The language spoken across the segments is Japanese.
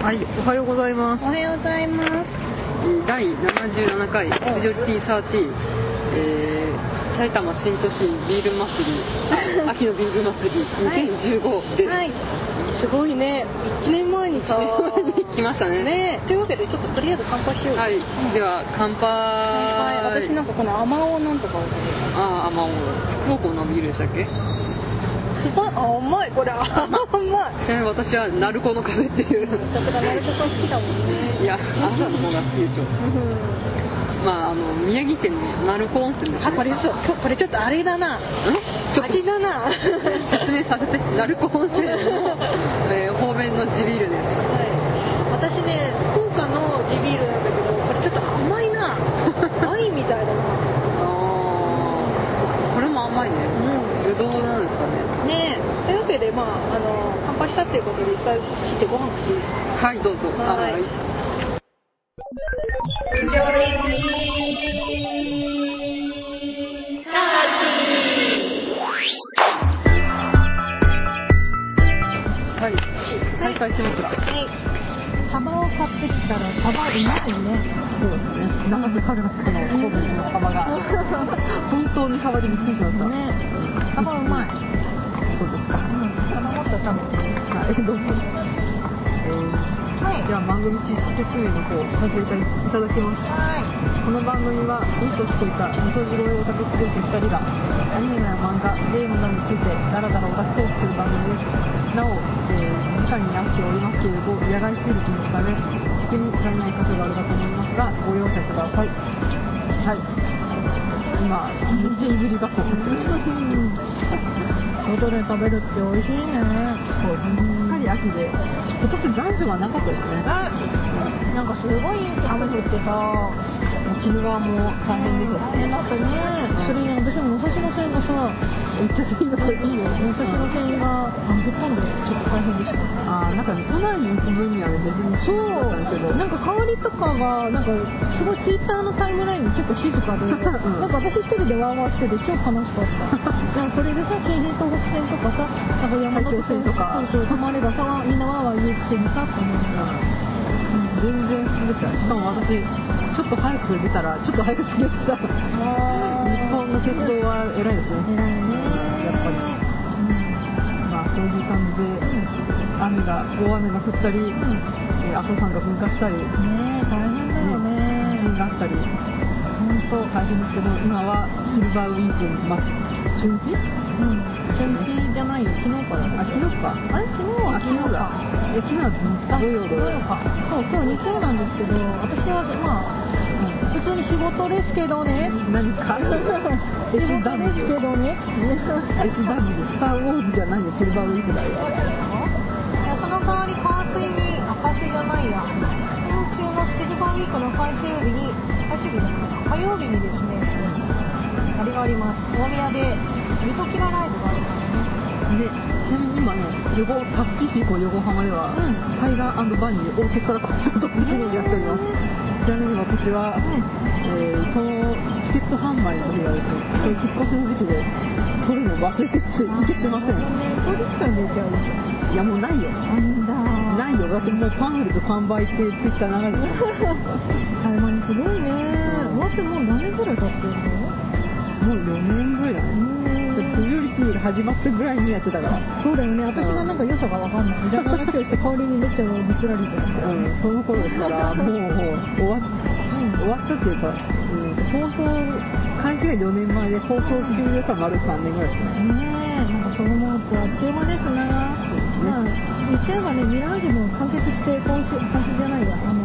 はい、おはようございます。おはようございます。第77回フジョリティサーティえー、埼玉新都心ビール祭り、あ 秋のビール祭り2015です。はい。すごいね。1年前にさ。に来ましたね。ねというわけでちょっととりあえず乾杯しよう。はい、では乾杯。はい。私なんかこの甘おなんとかを。あー、甘お。福岡のビールでしたっけ？すごい甘いこれ甘い。ちなみに私は鳴子の壁っていう。だから鳴子さん好きだもんね。いや、あなたの方が好きでしょ。うん。まあ、あの、宮城県の鳴子温泉です、ね。あこれそうこれちょっあれだな。ん？ちょっと味だな。説明させて鳴子温泉の、えー方面の地ビールですはい私ね福岡の地ビールなんだけどこれちょっと甘いなワインみたいだなあーこれも甘いねうぶどうなんですかね。ね。えというわけでまああの乾杯したっていうことで一回切ってご飯食っていいですか？はいどうぞ。はい。はいはい。再開しますがはい。サバを買ってきたらサバうまい。ねそうですね長瀬カルナスの神戸の幅が本当に幅でびっくりしましたねサバうまい。そうですか。うん。サバもっと食べてはいどうぞ。えーはい。では番組実施説明の方させていただきます。はい。この番組はいい年こいた味噌汁をオタク同士2人がアニメや漫画、ゲームなどについてダラダラオタクトークする番組です。なお、えー時間になっておりますけれど野外収録のため試験に足りない箇所があるかと思いますがご容赦ください。はい今めっちゃいぶりがこう外で食べるって美味しいね。そうすっかり秋で今年残暑がなかったですねなんかすごい雨降ってさ鬼怒川も大変ですし大変だったね、それに私も武蔵野線がさめっちゃいいのいいよ武蔵野線があのぶっ飛んでちょっと大変でしたあーなんかね都内に行く分には別にそうだったんですけどなんか香りとかがなんかすごいツイッターのタイムラインに結構静かで、んなんか私一人でワーワーしてて超楽しかったなんかそれでさ京浜東北線とかさなんか山手線とかそうそう止まればさみんなワーワー言うくせにさって思うから全然普通でしたしかも私ちょっと早く出たらちょっと早く着きました日本の鉄道は偉いですね偉いまあそういう感じで雨が大雨が降ったり、えー阿蘇山が噴火したりねえ大変だよ地震ねがあったり本当。大変ですけど今はシルバーウィーク末初日うん。初日じゃないよ。昨日からあ昨日か。あれ？昨日はあ昨日だ。え昨日は土曜土曜か。そう今日日曜なんですけど私はまあ普通に仕事ですけどね。何か？仕事ですけ SW どね。SW スター・ウォーズじゃないよ。シルバーウィークだよ。いやその代わり火水にあ火水じゃないや。東京のシルバーウィークの最終日に最終日じゃない火曜日にですねあれがあります。大宮でミトキラライブがあります。ねでちなみに今ね横パシフィコ横浜では、うん。タイガーバニーオーケストラコンサートをやっております。ちなみに私は、えーそのチケット販売の日がですねその引っ越しの時期で取るの忘れてて行けてませんねこれしか出ちゃうじいやもうないよ。ないよ。だってもうパンフレット完売ってツイッター流れてる。タイマンすごいね。終わってもう何年ぐらい経ってるの？もう4年ぐらい。だねフジョリティが始まったぐらいにやってたから。そうだよね。私がなんか良さが分かんない。じゃあ話をして香りにめっちゃぶつられてるうん、その頃ですから、もう終わっ終わったっていうか、うん、放送開始が4年前で放送終了から丸3年ぐらいですね。ねえ。なんかそう思うとあっという間ですな。まあ言っちゃえばねミラージュも完結して今週完結じゃないや。あの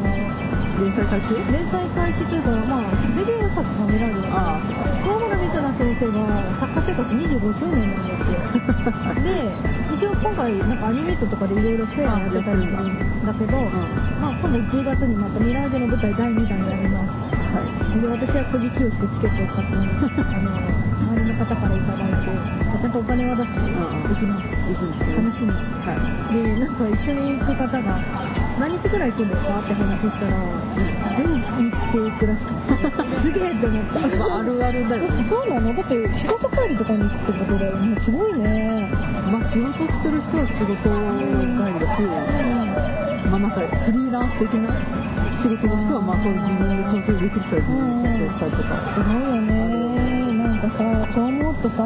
連載開始？連載開始というかまあデビュー作がミラージュだあ。から大村光奈先生が作家生活25周年なんですよ。で一応今回なんかアニメートとかでいろいろフェアやってたりするんだけど、まあ、今度1月にまたミラージュの舞台第2弾やりますはい。で私は小じきをしてチケットを買ってあの方からいただいてちゃんとお金は出して行きます、行くんです。楽しみ。はい。でなんか一緒に行く方が何日ぐらい行くんですかって話したら全日程行くらしくてすげえって思ったまああるあるだよねそうなのだって仕事帰りとかに行くってことだよねすごいねまあ仕事してる人は仕事帰りが増える。まあなんかフリーランス的な仕事の人はまあそういう自分で調整できる人は自分で調整したりとか、すごいよねかさそう思うとさ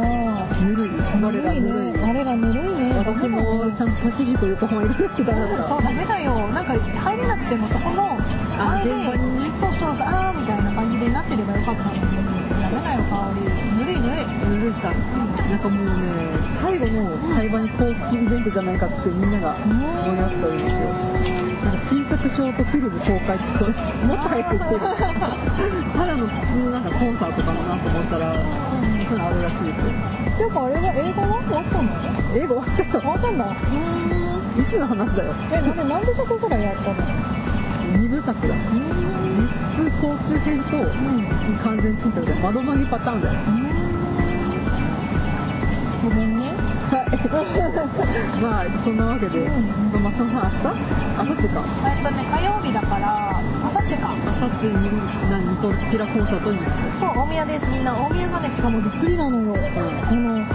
ぬるい我らぬるい。ね我らぬるい。ね私もちゃんとパシフィコ横浜い。るんですけどなんかそうダメだよなんか入れなくてもそこのあれでそうそうそうあーみたい。な感じでなってればよかったのにダメだよ香りぬるい。ぬるい。ぬるい。さなんかもうね最後の会話に公式イベントじゃない。かってみんなが盛り上がっておりますよ新作ショートフィルム紹介ってこれもっと入ってる。ただの普通なんかコンサートかなと思ったらそういうのあるらしいです。よていうかあれは映画は終わったの？英語終わったよ終わったんだ。うーんいつの話だよ？えなんで何部作ぐらいやったの？二部作だ。3つ総集編と完全新作で窓マギパターンだよ。ごめんね。はい まあそんなわけで、うんまあその明日？明後日か。えっとね火曜日だからあさってか。明後日に何ニコキラコンサートにそう大宮です。みんな大宮がねしかもびっくりなのよ、あの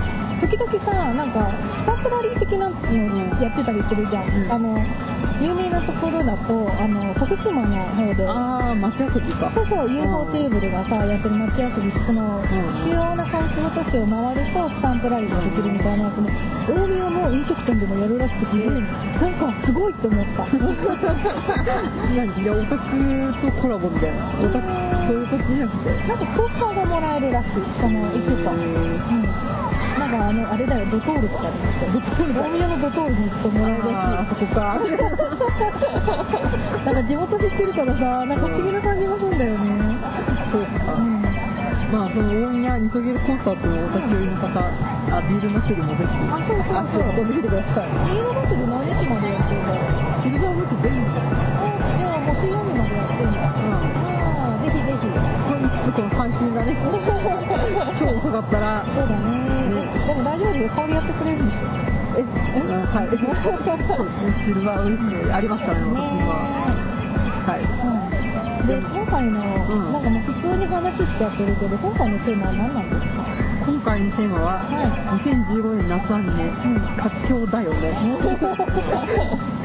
時々さなんかスタッフラリー的なのやってたりするじゃん、うん。あの有名なところだとあの徳島の方で。ああ町遊びか。そうそう UFO テーブルがさやってる街遊びその、ん。主要な観光都市を回るとスタンプラリーができるみたいなその大宮の飲食店でもやるらしくて、なんかすごいって思った。何 いやオタクとコラボみたいな。オタクそういうことじゃなくて。なんかポスターがもらえるらしいその行くと、うんなんかあのあれだよドトールとかに行くと大宮のドトールに行くともらえるらしいあそこか。なんか地元で知ってるからさなんか不思議な感じがするんだよね。そうか、うん。まあその大宮ニコゲルコンサートのお立ち寄りの方あビール祭りもぜひ。あそうそうそう。足を運んでみてください。新潟祭り何日までやってるんだろう。シルバームーク全部あいやもう水曜日までこれこの配信がね。超遅かったら。そうだね。でも大丈夫よ。香りやってくれるんでしょえうんはい。そうですねシルバーウィークありましたね私ねははいうんで今回の、んなんかもう普通に話しちゃってるけど今回のテーマは何なんですか今回のテーマは、は2015年夏アニメん「佳境だよね」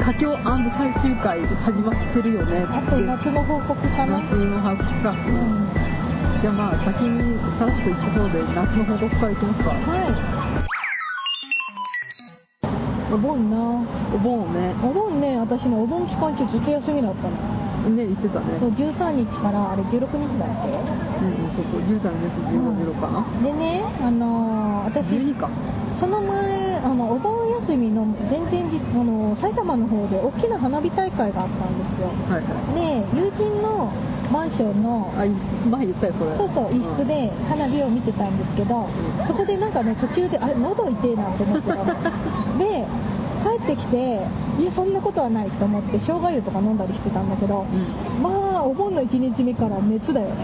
佳境最終回始まってるよねあと夏の報告かな夏のハーフ企画、うんじゃあまあ先にさらっといった方で夏の報告からいきますか？はい。お盆な。お盆ね。お盆ね私ねお盆期間中ずっと休みだったの。ね言ってたね。そう13日からあれ16日だっけ？うんうんそうそう10代のです。15、16かな。でねあのー私12かその前あのお盆休みの前々日あの埼玉の方で大きな花火大会があったんですよ。はいはい。で友人のマンションの前言ったよそれ。そうそう一室で花火を見てたんですけど、そこでなんかね途中であれ喉痛えなと思って で帰ってきていやそんなことはないと思って生姜湯とか飲んだりしてたんだけど、うん。まあお盆の1日目から熱だよね。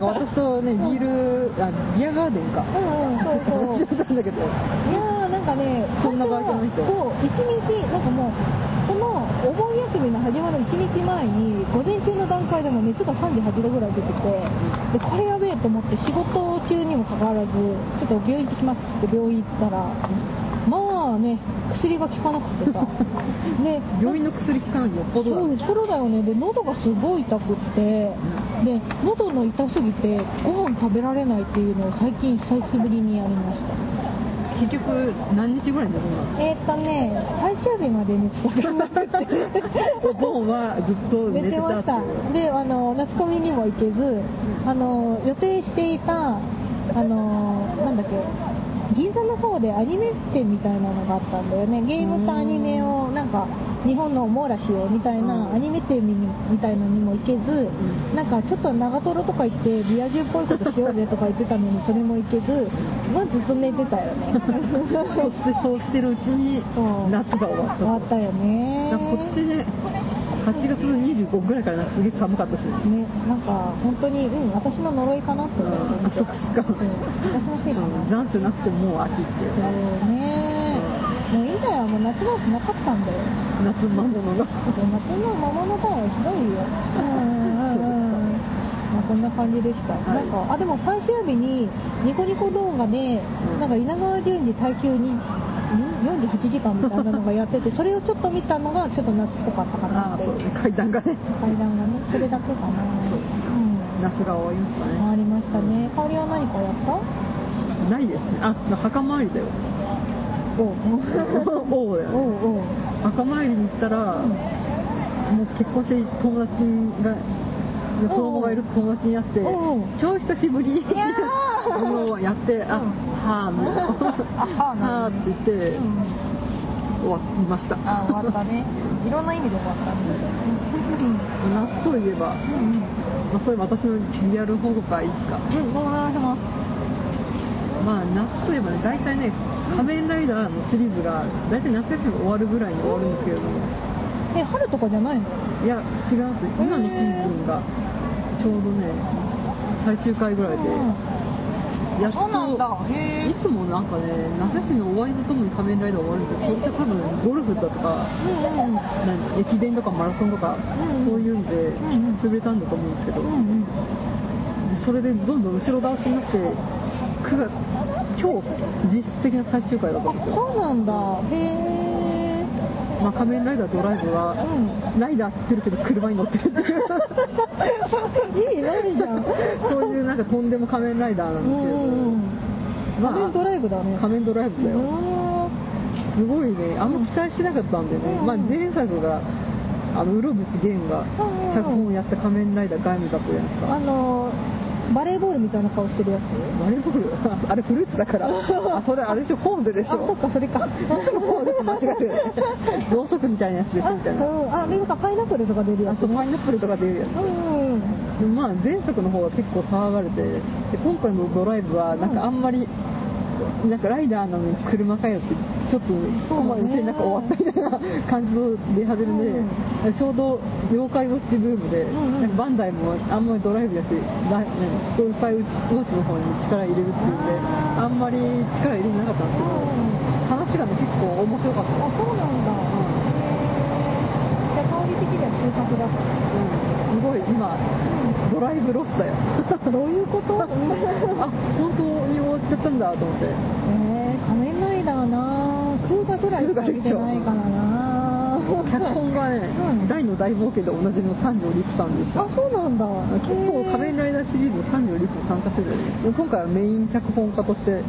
私とねビールあビアガーデンか。うんうんそうそうそんなバイトの人。そう一日なんかもうそのお盆休みの始まる1日前に午前中の段階でも熱が38度ぐらい出ててでこれやべえと思って仕事中にもかかわらずちょっと病院行ってきますって病院行ったらまあね薬が効かなくて。さで病院の薬効かないよ。っぽどそうプロだよね。で喉がすごい痛くって。で喉の痛すぎてご飯食べられないっていうのを最近久しぶりにやりました。結局何日ぐらい寝るの？えーっとね最終日まで寝てたかなお盆はずっと寝寝てたって。てました。であの夏コミにも行けずあの予定していたあのなんだっけ銀座の方でアニメ店みたいなのがあったんだよね。ゲームとアニメをなんか日本の網羅しようみたいなうん。アニメ店みみたいのにも行けずなんかちょっと長瀞とか行ってリア充っぽいことしようぜとか言ってたのにそれも行けずまあずっと寝てたよね。そしてそうしてるうちに夏が終わった終わったよね8月25ぐらいからなんかすげえ寒かったしね、なんか本当に、うん、私の呪いかなって思ってう。んあそっか。うん私のせいかな、うん残暑なくてもう秋ってそうね、もういいんだよ、もう夏なんてなかったんだよ。夏魔物が。夏の魔物だよ、ひどいよ。うん。うんうんうん。まあそんな感じでした。はい。なんか、あ、でも最終日にニコニコ動画で、うん。なんか稲川淳二耐久に、48時間みたいなのがやっててそれをちょっと見たのがちょっと夏っぽかったかなって。階段がね。階段がねそれだけかな。うん夏が終わりましたね。ありましたね。香りは何かやった？ないですね。あ墓参りだよ。おう。おう。おうおう。墓参りに行ったら、もう結婚して友達が子供がいる友達に会って超久しぶりに やってあ、うんはあみたいなあはあはあって言って、うん終わりました。あ終わったね。いろんな意味で終わったね夏といえば、まあ、それ私のリアル報告はいいですか。うん。お願いします。まあ夏といえばね大体ね仮面ライダーのシリーズが大体夏休み終わるぐらいに終わるんですけれども。え春とかじゃないの？いや違うんです。今のシーズンがちょうどね最終回ぐらいで、やっとそうなんだ。へいつもなんかね夏休みの終わりとともに仮面ライダー終わるんですけど今年は多分ゴルフだとかうんうん何駅伝とかマラソンとか、うんそういうんでんうん。潰れたんだと思うんですけど、うんうん。それでどんどん後ろ倒しになって9月今日実質的な最終回だったんですよ、そうなんだ。へえまあ、仮面ライダードライブは、うん。ライダーって言ってるけど車に乗ってるっていう。いい何じゃん。そういうなんかとんでも仮面ライダーなんですけれど、まあ仮面ドライブだね。仮面ドライブだよ、うすごいね。あんま期待してなかったんでね、うん。まあ、前作があの室伏源がうん脚本をやった仮面ライダーガイムだったじゃないですんか。あのバレーボールみたいな顔してるやつ？バレーボール？あれフルーツだから。あそれあれでしょ？フォーゼでしょ？あそっかそれか。フォーゼと間違えてる。ろうそくみたいなやつでしょみたいな。うん。あれなんかパイナップルとか出るやつ。あとパイナップルとか出るやつ。うん。うんまあ前作の方は結構騒がれてで今回のドライブはなんかあんまり、なんかライダーなのに車かよってちょっとそこまででなんか終わったみたいな感じの出始めで、ちょうど妖怪ウォッチブームで、うんうん。バンダイもあんまりドライブやしラ何妖怪ウォッチの方に力入れるっていうんであんまり力入れてなかったんですけど話がね結構面白かった。あそうなんだ的には収穫だすごい今ドライブロスだよ。どういうこと？あ本当に終わっちゃったんだと思って。えー、仮面ライダーな空画ぐらいしか見てないからな脚本がね、うん。大の大冒険でおなじみの三条陸さんでした。あそうなんだ。結構仮面ライダーシリーズ三条陸も参加してる今回はメイン脚本家として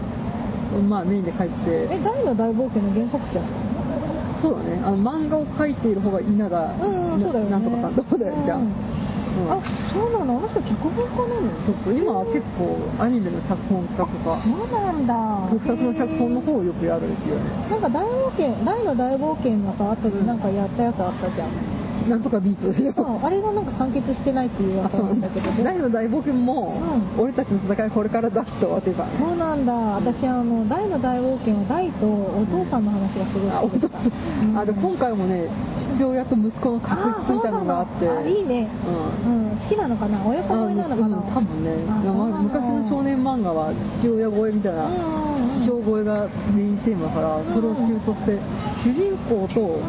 まあメインで書いて。え大の大冒険の原作者？そうだね。あの漫画を描いている方が稲田うんうんそうだよね。なんとかさんどうだよ？じゃん、うん。うんあそうなの？あの人脚本家なの？そうそう。今は結構アニメの脚本家とか。そうなんだ。特撮の脚本の方をよくやるんですよね。なんか大冒険大の大冒険のさ後になんかやったやつあったじゃん、なんとかビートで。すよああれがなんか完結してないっていうやつなんだけど。大の大冒険も、うん。俺たちの戦いこれからだって終わってるか。らねそうなんだ。私あの大の大冒険は大とお父さんの話がすごいあ、好きでした、うん。あで今回もね父親と息子の確執みたいなのがあって。ああいいね。うん。うん、好きなのかな？親子恋なのかな、うん。多分ね。まあ昔の少年漫画は父親超えみたいな、父親超えがメインテーマだからそれを中として主人公と,、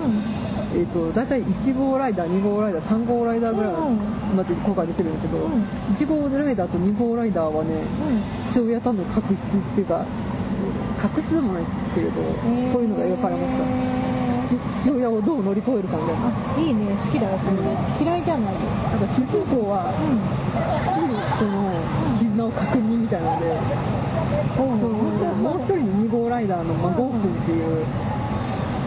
えー、と大体1号ライダー2号ライダー3号ライダーぐらいうん。まで今回出てるんだけど、うん。1号ライダーと2号ライダーはねうん。父親との確執っていうか確執でもないけれど、うんそういうのが描かれました。父親をどう乗り越えるかみたいな。いいね。好きだよそれ、嫌いじゃない。よなんか主人公はうん。一人との絆を確認みたいなので、そうもう一人の2号ライダーの、まあ、ゴーくんっていう、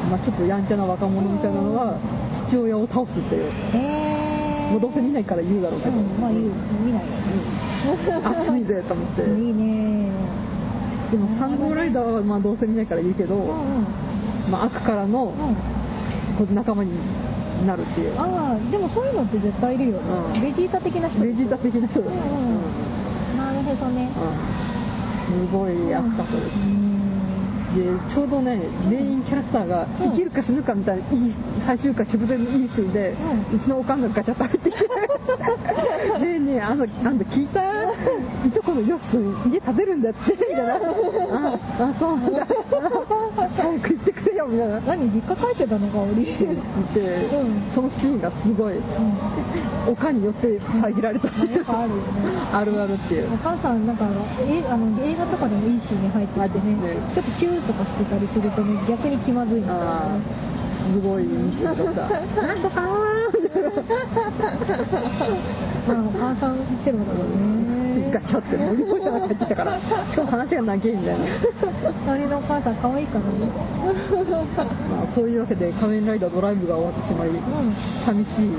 まあ、ちょっとやんちゃな若者みたいなのは父親を倒すっていう、へえもうどうせ見ないから言うだろうけど、うん。まあいいよ見ないよ熱いぜと思って。いいね。でも3号ライダーはまあどうせ見ないから言うけど、うんうん。まあ、悪からのうん。仲間になるっていう。ああでもそういうのって絶対いるよね、うん。ベジータ的な人。ベジータ的な人だうんうん。なるほどね。うん。すごい熱かったです。うんでちょうどねメインキャラクターがうん。生きるか死ぬかみたいないい最終回直前のいいシーンで、ううちのおかんがガチャッと入ってきて ねえねえあのなんだ聞いた？いとこのよし君家食べるんだってみたいな。ああそうなんだ。早く行ってくれよみたいな。何実家帰ってたのかおりって言って、うん。そのシーンがすごいうん。おかんによって遮られた。っていうあるよね。あるあるっていう。お母さんなんかえあの映画とかでもいいシーンに入ってきてね。ちょっと急ーとかしてたりするとね逆に気まずいすごいなんとか。ーまあお母さんってのだろうねガチャってもう容赦なく入ってきたからしかも話が長いみたいな、あれのお母さん可愛いからね。まあ、そういうわけで仮面ライダードライブが終わってしまいうん。寂しい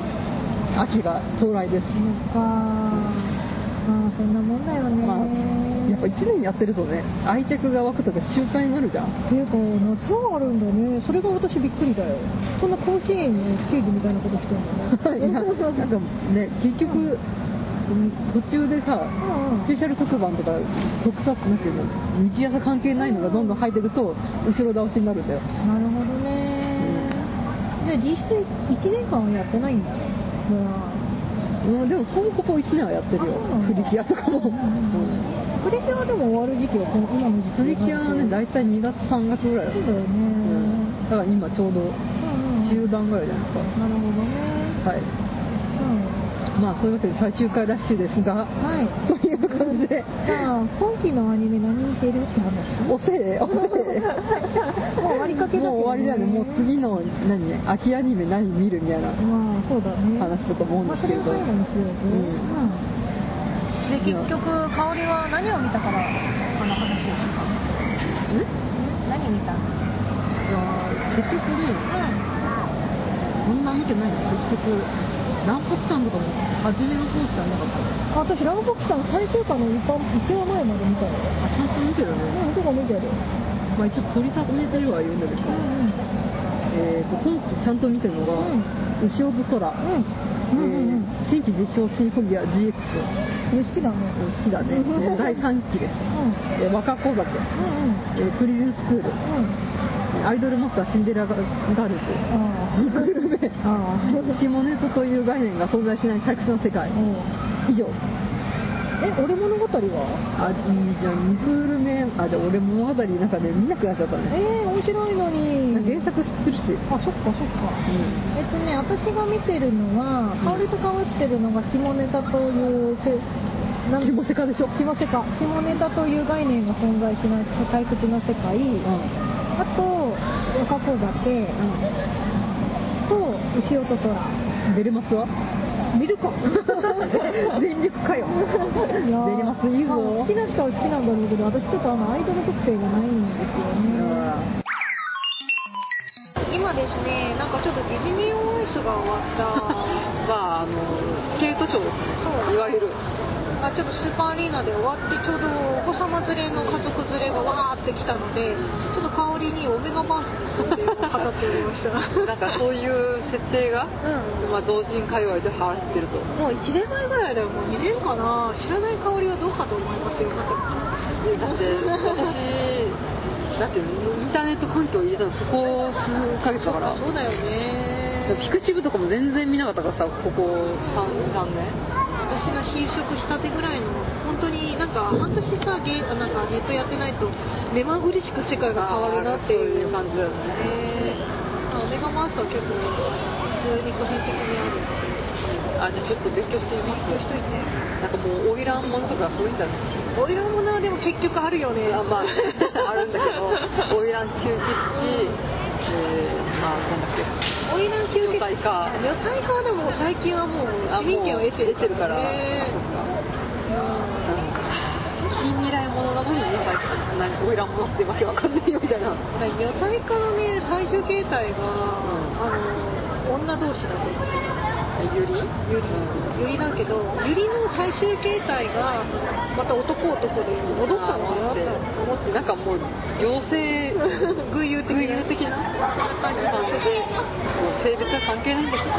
秋が到来です、そっかまあそんなもんだよね、まあ、やっぱ1年やってるとね愛着が湧くとか習慣になるじゃん。っていうか夏はあるんだね。それが私びっくりだよ。そんな甲子園の球技みたいなことしてんだね なんかね結局うん途中でさスペシャル特番とか特撮なんていうの日朝関係ないのがどんどん入っていくと後ろ倒しになるんだよ。なるほどね。じゃあ実質1年間はやってないんだまうんでもこここ1年はやってるよ。あそうなんだ。プリキュアとかも、うん。あプリキュアでも終わる時期はこの今の時期プリキュアはねだ大体2月3月ぐらいだそうだよね、うんだから今ちょうど中盤ぐらいじゃないですか、な。るほどね。はい。うんまあそういうわけで最終回ラッシュですが。はい。という感じで。じゃあ今期のアニメ何見てるって話？おせえおせえもう終わりかけだね。もう終わりだよね。もう次の何ね秋アニメ何見るみたいなまあそうだね。話だと思うんですけれど。まあ、それを最後にしようぜ、うんで結局香りは何を見たからこの話をしたんい何見たの？や結局ねそんな見てないの？結局ランポキさんとかも初めの方しかなかった私ラブボックさん最終回の一番一話前まで見たよあちゃんと見てるね。うんどこ見てる。まあ一応取りためてるはいるんだけど、うんえーと今期ちゃんと見てるのがうん「牛尾空」うん。うんうんうん。えー新規実証シンフォギア GX」これ好きだね好きだね。第3期です、うん。えー若子酒、うんうん。えープリズンスクール。うん。アイドルマスターシンデレラガールズあニクルメ。ああ下ネタという概念が存在しない退屈な世界。以上え俺物語は？あいいじゃんニクルメ。あじゃあ俺物語の中で見なくなっちゃったね。えー、面白いのに。原作知ってるし、うん、あそっかそっか。えっとね私が見てるのはうん。香りとかぶってるのが下ネタというせなん下セカでしょ。下セカ下ネタという概念が存在しない退屈な世界、うん。あと若子酒。と牛音虎。ベルマスは見るか全力かよ。いやーベルマスいいぞまあ好きな人は好きなんだろうけど私ちょっとあのアイドル特性がないんですよね。今ですねなんかちょっとディズニーオンアイスが終わった まああのスケートショーいわゆるあちょっとスーパーアリーナで終わってちょうどお子様連れの家族連れがわーって来たのでちょっと香りにオメガバースについて語っておりました。なんかそういう設定が、うん。まあ、同人界隈で流行ってると。もう1年前ぐらいだよもう2年かな。知らない香りはどうかと思いますよだって私。だってインターネット環境入れたのそこ数ヶ月だから。そうだよねピクチブとかも全然見なかったからさここ 3, 3年？私が新色したてぐらいの本当になんか半年さゲーなんかネットやってないと目まぐるしく世界が変わるなっていう感じだよね。メガマースは結構普通に個人的にあるあじゃあちょっと勉強してみます？勉強しといてなんかもう花魁ものとかそういうんだね。オイラもなでも結局あるよね。あまああるんだけど花魁吸血鬼えー、まあなんだっけ？オイラン級女体化女体化はでも最近はもう市民権を得てるから、ねそっかうん。近未来ものなのになんか何花魁ものってわけわかんないよみたいな。女体化のね最終形態が、あの女同士だと。思ってゆりゆりゆりだけどゆりの最終形態がまた男男で戻ったのかなって。思ってなんかもう妖精偶有的偶有的な感じでもう性別は関係ないんだけど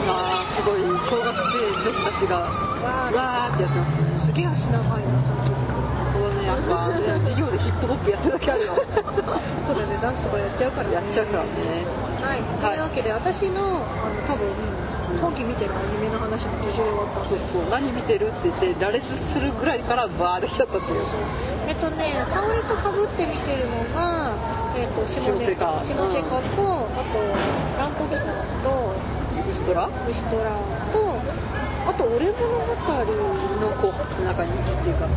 今すごい小学生女子たちがわーってやってますね。すげえ足長いなその時そうねやっぱね授業でヒップホップやってるだけあるよそうだねダンスとかやっちゃうからね。やっちゃうからねはい、というわけで私のあの多分今期見てるアニメの話も途中で終わったそうそう。何見てるって言って羅列するぐらいからバーできちゃったっていう。えっとね香りとかぶって見てるのが、えっと、下ネタ。下下セカセカと、あとランポギターとウシトラ？虫トラとあと俺物語のこうなんか人気っていうか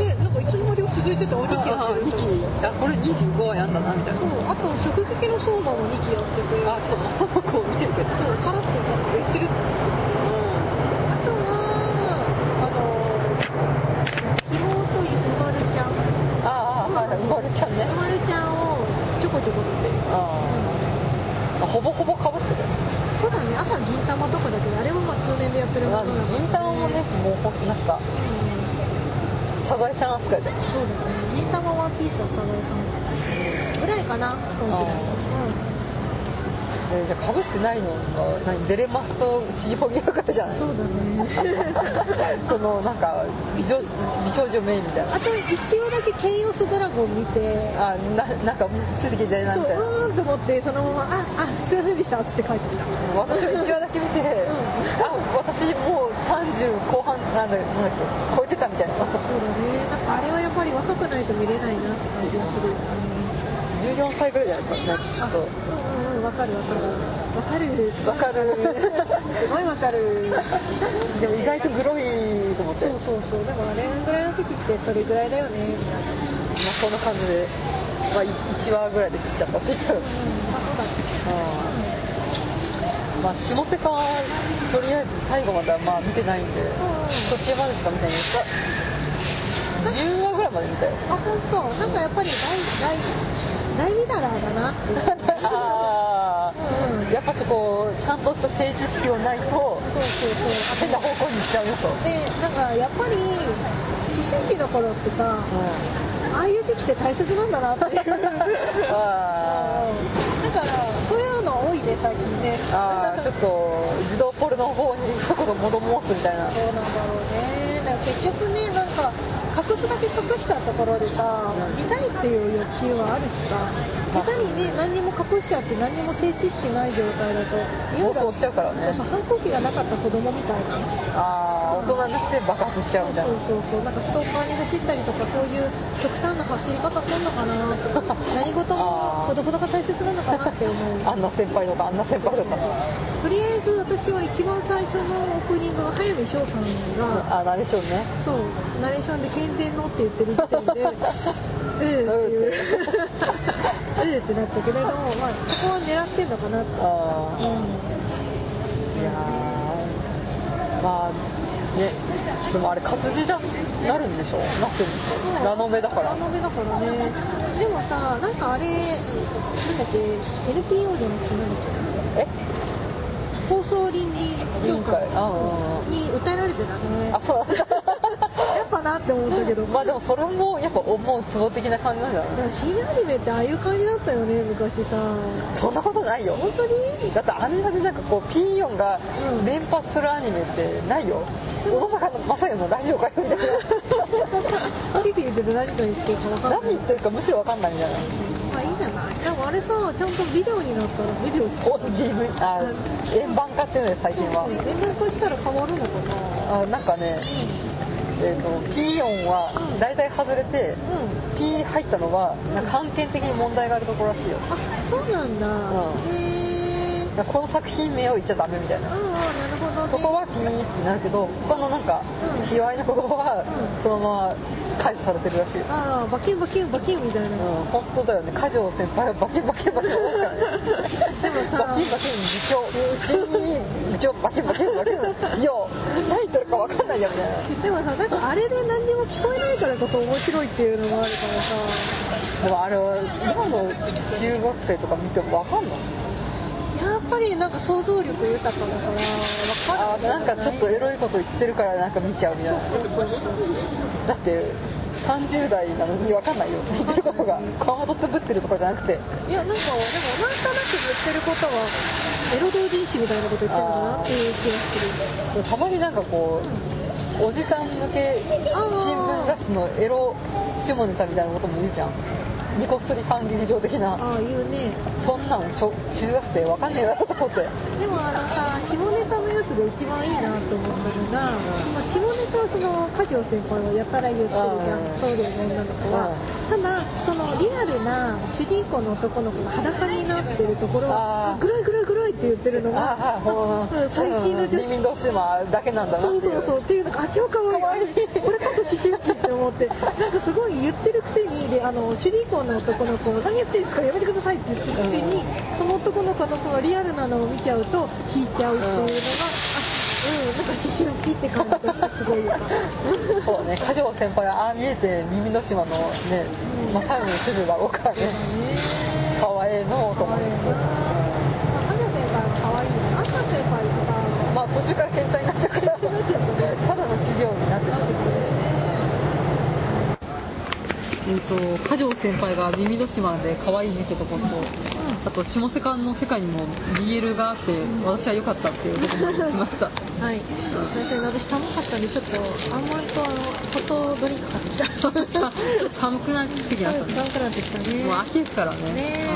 うねなんかいつの間にか続いててあ2期やあってる。2期あこれ25話やんだなみたいな。そうあと食好きの相馬も2期やってて。あそう。こう見てるけど。そうさらっとなんか言ってるあとはあの妹ゆまるちゃん。ああはい生まれちゃんね。ゆまるちゃんをちょこちょこ見てる。ああほぼほぼかぶってるそうだね。朝銀玉とかだけどあれもまあ通年でやってるもあのだから。銀玉もねもうほんとなんかうんサザエさん扱いでそうだね銀玉ワンピースはサザエさんぐらいかな今期だとえーじゃあかぶってないのが何デレマスとシーホギアからじゃない？そうだね。そのなんか美女美少女メインみたいな。あと一話だけケイオスドラゴン見て。あななんかついてきてなそうみたいな。うーんと思ってそのまま「ああすいませんでした」って帰ってきた。私は1話だけ見て、あ 私もう30後半なんだけ超えてたみたいな。そうだね。なんかあれはやっぱり若くないと見れないなって感じがする。14歳ぐらいじゃないですかねちょっと。うんうんうんわかるわかる。わかる。わかる。すごいわかる。でも意外とグロいと思って。そうそうそう。でもあれぐらいの時ってそれぐらいだよね。みたいなまあそんな感じで、まあ、1話ぐらいで切っちゃったっていううんまあそうだねうん。まあ下手さんはとりあえず最後まではまあ見てないんで途中までしか見てないんですか10話ぐらいまで見たよ。あ本当。なんかやっぱり大大大リダラーだな。っていうあうん。あやっぱそこちゃんとした政治識をないとそうそうそう。変な方向に行っちゃうよと、でなんかやっぱり思春期の頃ってさうん。ああいう時期って大切なんだなっていう。あだからそういうの多いね最近ね。あーちょっと児童ポルノの方に一言戻もすみたいな。そうなんだろうね。だから結局ねなんか隠すだけ隠したところでさうん見たいっていう欲求はあるしさ下手にね何にも隠しちゃって何にも成知識ない状態だと妄想しちゃうからね。そうそう反抗期がなかった子供みたいな。ああ大人になって爆発しちゃうみたいなそうそうそう。なんかストーカーに走ったりとかそういう極端な走り方するのかなとか 何事もほどほどが大切なのかなって思う。あんな先輩とかあんな先輩とかとりあえず私は一番最初のオープニングが早見翔さんがあナレーションね。そうナレーションで「健全の」って言ってる時点で「ええ」っていう「ええ」ってなったけれどもまあそこは狙ってんのかなってああうん。いやー。まあねでもあれ活字だなるんでしょなってるんでしょラノベだから。ラノベだからね。でもさなんかあれなんだっけ NPO じゃなくてなんだっえ？け放送倫理協会。に訴えられてたね。あそうなっぱなって思ったけどまあでもそれもやっぱ思うツボ的な感じなんじゃないでも新アニメってああいう感じだったよね昔さ。そんなことないよ。本当に？だってあんなになんかこうピーヨンがうん。連発するアニメってないよ。小野坂のまさやのラジオかよみたいな。ハリピーって何か言ってるか分かんない何言ってるかむしろわかんないみたいな。まあいいじゃない？でもあれさちゃんとビデオになったらビデオ。お DV あ円盤化っていうのよ最近は。連絡したら変わるのかな？あなんかねえー、とピーヨンは大体外れてうん。ピー入ったのはなんか的に問題があるところらしいよ。あそうなんだ、うん。へえだからこの作品名を言っちゃダメみたいな。ああなるほど、ね、そこはピーってなるけど他のなんかうん。卑猥なことはうん。そのまま解除されてるらしい。よああバキンバキンバキンみたいな、うん、本当だよね、家条先輩はバキンバキンバキン思うからね。でもさバキンバキン部長、部長バキンバキンバキン、いや、何言ってるか分かんないよみたいな。でもさなんかあれで何にも聞こえないからこそ面白いっていうのもあるからさ。でもあれは今の中学生とか見ても分かんのやっぱりなんか想像力豊かだからあ分かるなんかちょっとエロいこと言ってるからなんか見ちゃうみたいな。だって30代なのに分かんないよ。言ってることが顔元つぶってるとかじゃなくて。いやなんかでもなんとなく言ってることはエロ同人誌みたいなこと言ってるのかなっていう気がするたまになんかこう、おじさん向け新聞雑誌のエロ下ネタみたいなことも言うじゃん。ニコスリファン劇場的な。ああ言うね。そんなん小中学生わかんねえなと思って。でもあのさ下ネタのやつで一番いいなと思ったのが、うん。まあ、下ネタはその家長先輩はやたら言ってるじゃんうん僧侶の女の子は、ただそのリアルな主人公の男の子が裸になってるところはグラグラグラいって言ってるのが最近の女子。耳の島だけなんだなそうっていう。そうそうっていうのがあ超かわいい。これこそ思春期って思ってなんかすごい言ってるくせにであの主人公の男の子何やってんですかやめてくださいって言ってるくせに、その男の子のそのリアルなのを見ちゃうと引いちゃうっていうのが、あうんなんか思春期って感じがすごいそうね。家条先輩はああ見えて耳の島のね、まあ、最後の主婦だろうからね。可愛いのと思ってまあ途中から変態になっちゃうから ただの企業になってしまってえっ、と家条先輩が耳の島で可愛いねってとこと、あと下瀬間の世界にも BL があって私は良かったっていうところに来ました はい。先生、私寒かったんで、ちょっと、あんまりと、あの、外ドリンク買ってきた。寒くなってきましたね 寒くなってきたね。もう秋ですからねね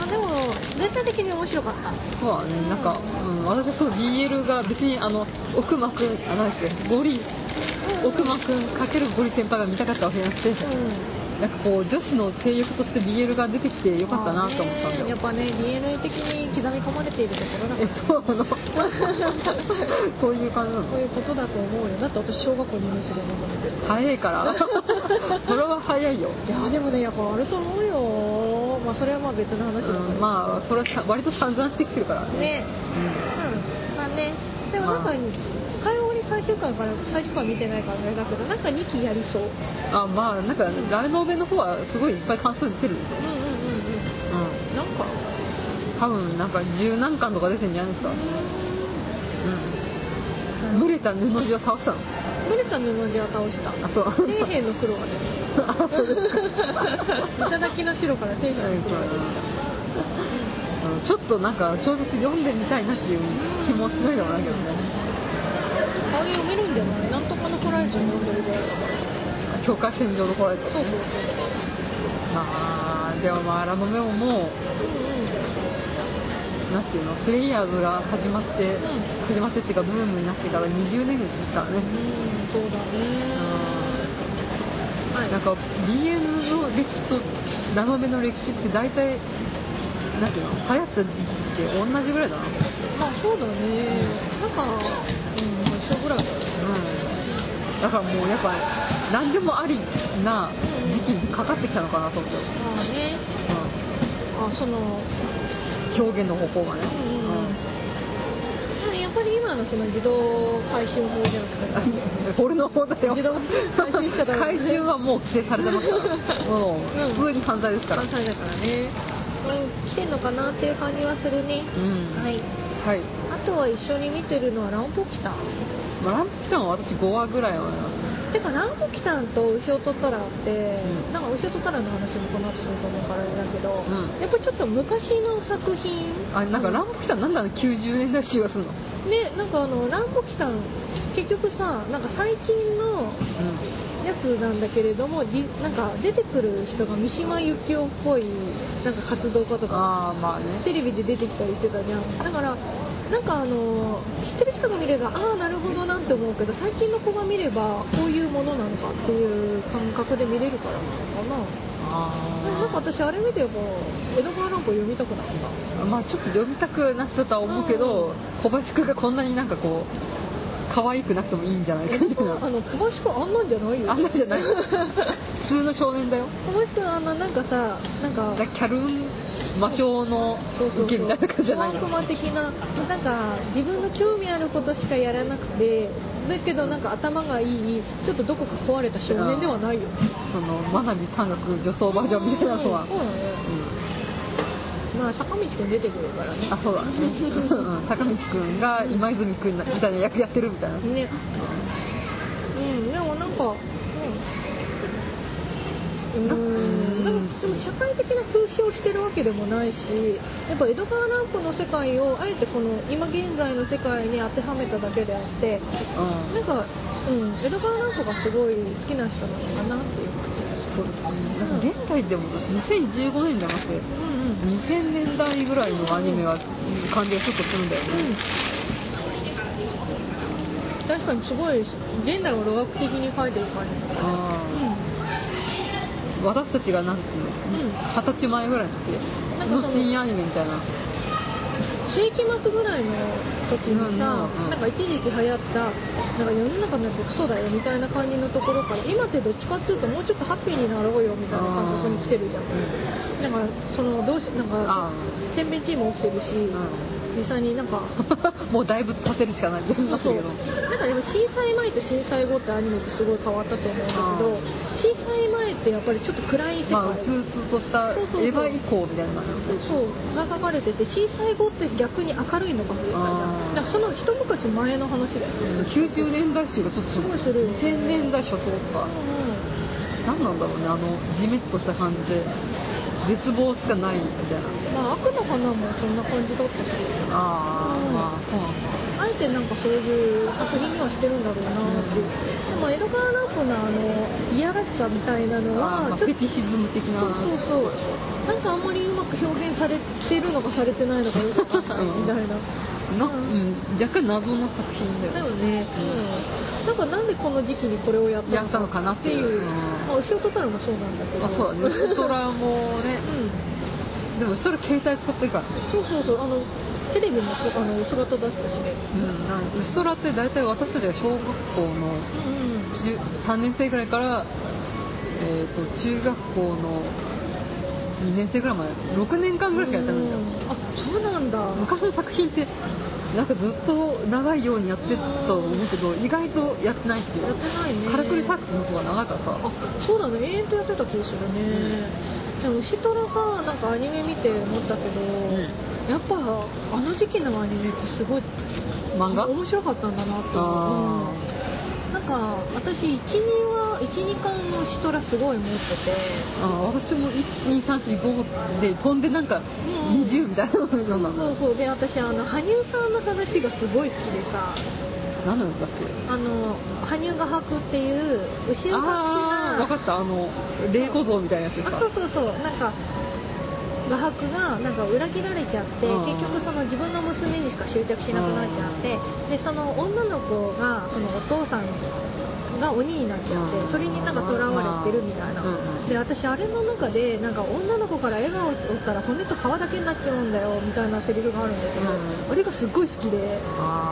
あでも、全体的に面白かった。そうだね、なんか、うん、私はそう BL が別にあの奥間くん、あ、なんですか、ゴリ、奥間くんかけるゴリ先輩が見たかったわけじゃなくて、うん。なんかこう女子の性欲として BL が出てきてよかったなと思ったんだよ。やっぱね、DNA 的に刻み込まれているところだからえ。そうなの そういう感じなのそういうことだと思うよ。だって私、小学校2年生で飲んでる。早いから。それは早いよ。いやでもね、やっぱあると思うよ。まあ、それはまあ別の話だけど。うん、まあ、それはさ割と散々してきてるからね。ねうん、まあね、でもなんか、まあ火曜に最終回から、最終回見てないからあれだけど、なんか2期やりそう。あ、まあ、なんか、ラノベの方はすごいいっぱい関数出てるでしょ。うんうんうん。うん。うんなんか、多分なんか十何巻とか出てんじゃないですか。うん。蒸れた布地を倒したの。ムレた布地は倒した。あ、そう。底辺の黒がね。あ、そうですか。いただきの白から底辺の黒が出てうんちょっとなんか小説読んでみたいなっていう気もしないでもないけどね。あれ読めるんじゃないなんとかのホライゾン読んでるぐらいだから。境界線上で来られた。そうそうそう。まあ、でもまあ、ラノベももうんうん。なんていうの、プレイヤーズが始まって、ん始まってっていうかブームになってから20年ですからね。うん、そうだね。はい。なんか BL の歴史とラノベの歴史って大体なんていうの流行った時期って同じぐらいだな、まあそうだね。なんか、うん、一緒ぐらいだよね。うん、だからもうやっぱ何でもありな時期にかかってきたのかなと思って、まあね。あ、その、うん、表現の方法がね、うんうん。やっぱり今のその自動回収法じゃなくて、うん、俺の方だよ自動回収しちゃダメ回収はもう規制されてますから。もううん。普通に犯罪ですから、関西だからね。うん、来てんのかなっていう感じはするね。うん。はい。はい、あとは一緒に見てるのはランポキタ。ン。まあ、ランプキタンは私5話ぐらいは。てか、ランポキタンと牛尾とトラって、うん。なんか牛尾とトラの話もこの後すると思うからあれだけど、うん。やっぱりちょっと昔の作品。あなんかランプキタンなんだろう？90年代集がするの。ね、なんかあの、ランポキタン、結局さ、なんか最近のうん。やつなんだけれども、じなんか出てくる人が三島由紀夫っぽい、なんか活動家とか、ああまあね。テレビで出てきたりしてたじゃん。だから、なんかあの、知ってる人が見れば、ああ、なるほどなって思うけど、最近の子が見れば、こういうものなのかっていう感覚で見れるからなのかな。あなんか私、あれ見てやっぱ、江戸川乱歩読みたくなった。あまあちょっと読みたくなったとは思うけど小林くんがこんなになんかこう可愛くなくてもいいんじゃないかみたいなあの、小林くんあんなんじゃないよ。あんなんじゃない 普通の少年だよ小林くんあの、なんかさ、なんか、だキャルン魔性の受けみたいな感じじゃないの魔的な、なんか自分の興味あることしかやらなくて、だけどなんか頭がいい、ちょっとどこか壊れた少年ではないよ。その真波山岳女装バージョンみたいなのは、そうんまあ、坂道くん出てくるからね。あそうだねうん坂道くんが今泉くんみたいな役やってるみたいなね。うん、でもなんか、うん。うーん、なでも社会的な風刺をしてるわけでもないし、やっぱ江戸川乱歩の世界をあえてこの今現在の世界に当てはめただけであって、うん。なんか、うん、江戸川乱歩がすごい好きな人なのかなっていう。感じがしそうですね。なんか現代でも2015年じゃなくてうんうん。2000年代ぐらいのアニメが感じがちょっとするんだよね、うん。確かにすごい、現代を路学的に書いてる感じ。あー私たちがなんていうのうん。二十歳前ぐらいの時のの深夜アニメみたいな。世紀末ぐらいの時にさ、なんか一時期流行ったなんか世の中のやつクソだよみたいな感じのところから今ってどっちかっていうともうちょっとハッピーになろうよみたいな感覚に来てるじゃん。だからそのどうしなんかあ天秤チーム起きてるし、ん実際になんか もうだいぶ立てるしかないけど。なんかでも震災前と震災後ってアニメってすごい変わったと思うんだけど震災前ってやっぱりちょっと暗い世界、まあうつうつとしたそうそうそう。エヴァ以降みたいな。そう。が書かれてて震災後って逆に明るいのかもしれないあー。じゃんだからその一昔前の話だよね。90年代集がちょっとすごいするよね2000年代初頭か。う何なんだろうねあのジメッとした感じで絶望しかないみたいな。んまあ悪の花もそんな感じだったしああ、うんまあそうなん。だあえてなんかそういう作品にはしてるんだろうなっていう、でも江戸川乱歩のあのいやらしさみたいなのあーまあはちょっとフェティシズム的な。そうそうそう。なんかあんまりうまく表現されてるのかされてないのかよくわかんないみたいな な、うん、若干謎の作品だよ。だよね、うん、なんかなんでこの時期にこれをやったやったのかなっていう。まあ、後ろとたらもそうなんだけど。あそうだね。ウルトラもね。うん。でもそれ携帯使ってるからね。そうそうそう。あのテレビもそあの姿出したしね。うん。なんウストラって大体私たちが小学校のうん中3年生ぐらいから、えー、と中学校の2年生ぐらいまで6年間ぐらいしかやってないんだよ。あそうなんだ。昔の作品ってなんかずっと長いようにやってたと思うけど意外とやってないっていう。やってないね。カラクリサックスの方が長いからさあそうだね。永遠とやってた気がするね、でも牛トラさなんかアニメ見て思ったけど、やっぱあの時期のアニメってすごい漫画？面白かったんだなってう、うんなんか私12は12巻の牛トラすごい持ってて。あ私も12345で飛んでなんかうん20みたいなのそうそうで私あの羽生さんの話がすごい好きでさ。何なんだっけ？あの羽生画伯っていう後ろああ分かった。あの霊小像みたいなやつですか？あそうそうそう。なんか画伯がなんか裏切られちゃって、うん。結局その自分の娘にしか執着しなくなっちゃって、でその女の子がそのお父さんが鬼になっちゃって、うん。それになんか囚われてるみたいな、うん。で私あれの中でなんか女の子から笑顔をったら骨と皮だけになっちゃうんだよみたいなセリフがあるんだけど、うん。あれがすっごい好きで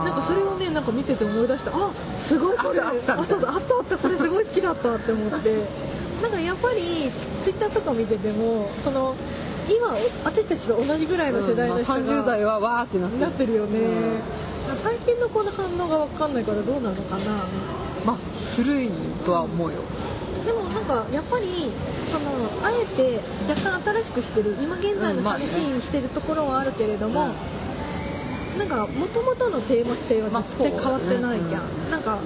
なんかそれをねなんか見てて思い出してあすごいこれあったあったあったこれすごい好きだったって思って。なんかやっぱりツイッターとか見ててもその今私たちと同じぐらいの世代の人が、うんまあ30代はわーってなってなってるよね、うん。最近の子の反応が分かんないからどうなのかな。まあ古いとは思うよ。でもなんかやっぱりそのあえて若干新しくしてる今現在のうんまあね話にしてるところはあるけれども、なんか元々のテーマ性はまあ絶対変わってないじゃん、そうなんか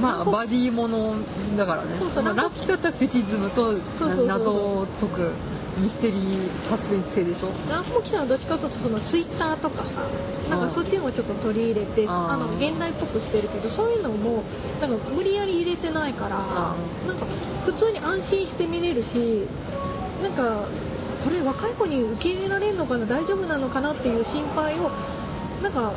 まあバディものだからね。そうそうまあラッキーだったらフェティズムと謎を解くミステリーサスペンス系でしょ？ランボキさんはどっちかというとそのツイッターとかさなんかそっちもちょっと取り入れてあの現代っぽくしてるけどそういうのもなんか無理やり入れてないからあなんか普通に安心して見れるしなんかこれ若い子に受け入れられるのかな大丈夫なのかなっていう心配をなんか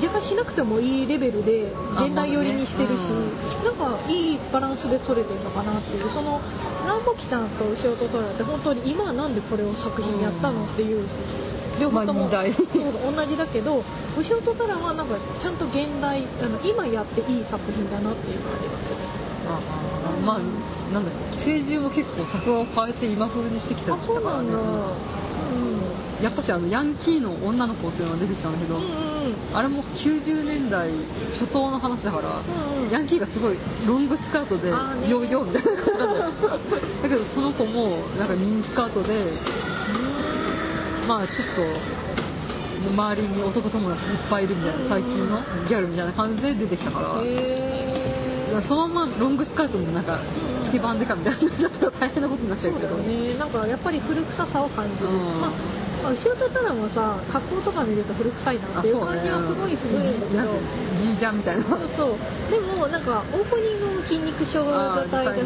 若干しなくてもいいレベルで現代寄りにしてるし、あなんかいいバランスで取れてるのかなっていう。そのランボキさんと牛尾とトラって本当に今はなんでこれを作品やったのっていう。両方とも、同じだけど牛尾とトラはなんかちゃんと現代あの今やっていい作品だなっていう感じがするああまあなんだ寄生獣も結構作画を変えて今風にしてきたあそうなんだ。うんやっぱしあのヤンキーの女の子っていうのが出てきたんだけど、うんうん。うんあれも90年代初頭の話だから、うんうん。ヤンキーがすごいロングスカートでヨーヨーみたいな感じだよだけどその子もなんかミニスカートでまあちょっと周りに男友達いっぱいいるみたいな最近のギャルみたいな感じで出てきたから、そのままロングスカートもなんかスケバンデカみたいになっちゃったら大変なことになっちゃそうけど、よね。なんかやっぱり古臭さを感じる、うん。まあまあ後ろとたらもさ格好とか見ると古臭いなっていう感じはすごいするんだけど、じいちゃんみたいな。そうそう。でもなんかオープニングも筋肉症状態だし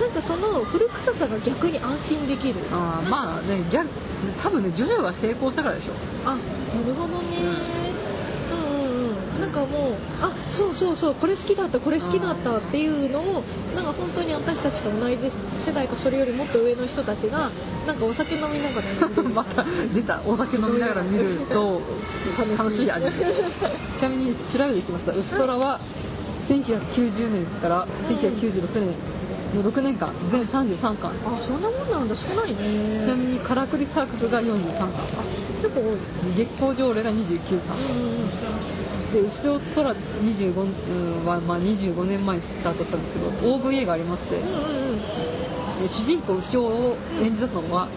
なんかその古臭さが逆に安心できる。あーまあねギャル多分ねジョジョが成功したからでしょ。あなるほどね、うんなんかもうあそうそうそうこれ好きだったこれ好きだったっていうのをなんか本当に私たちと同じ世代かそれよりもっと上の人たちがなんかお酒飲みながらまた出たお酒飲みながら見ると楽しいアニメちなみに調べてきました「ウストラ」は1990年から1996年の6年間。全33巻。あそんなもんなんだ少ないちなねみにカラクリサークスが43巻。結構多い。月光条例が29巻で後ろ空25うんは、まあ、25年前にスタートしたんですけど OVA がありまして。うんうんう主人公牛尾を演じたのは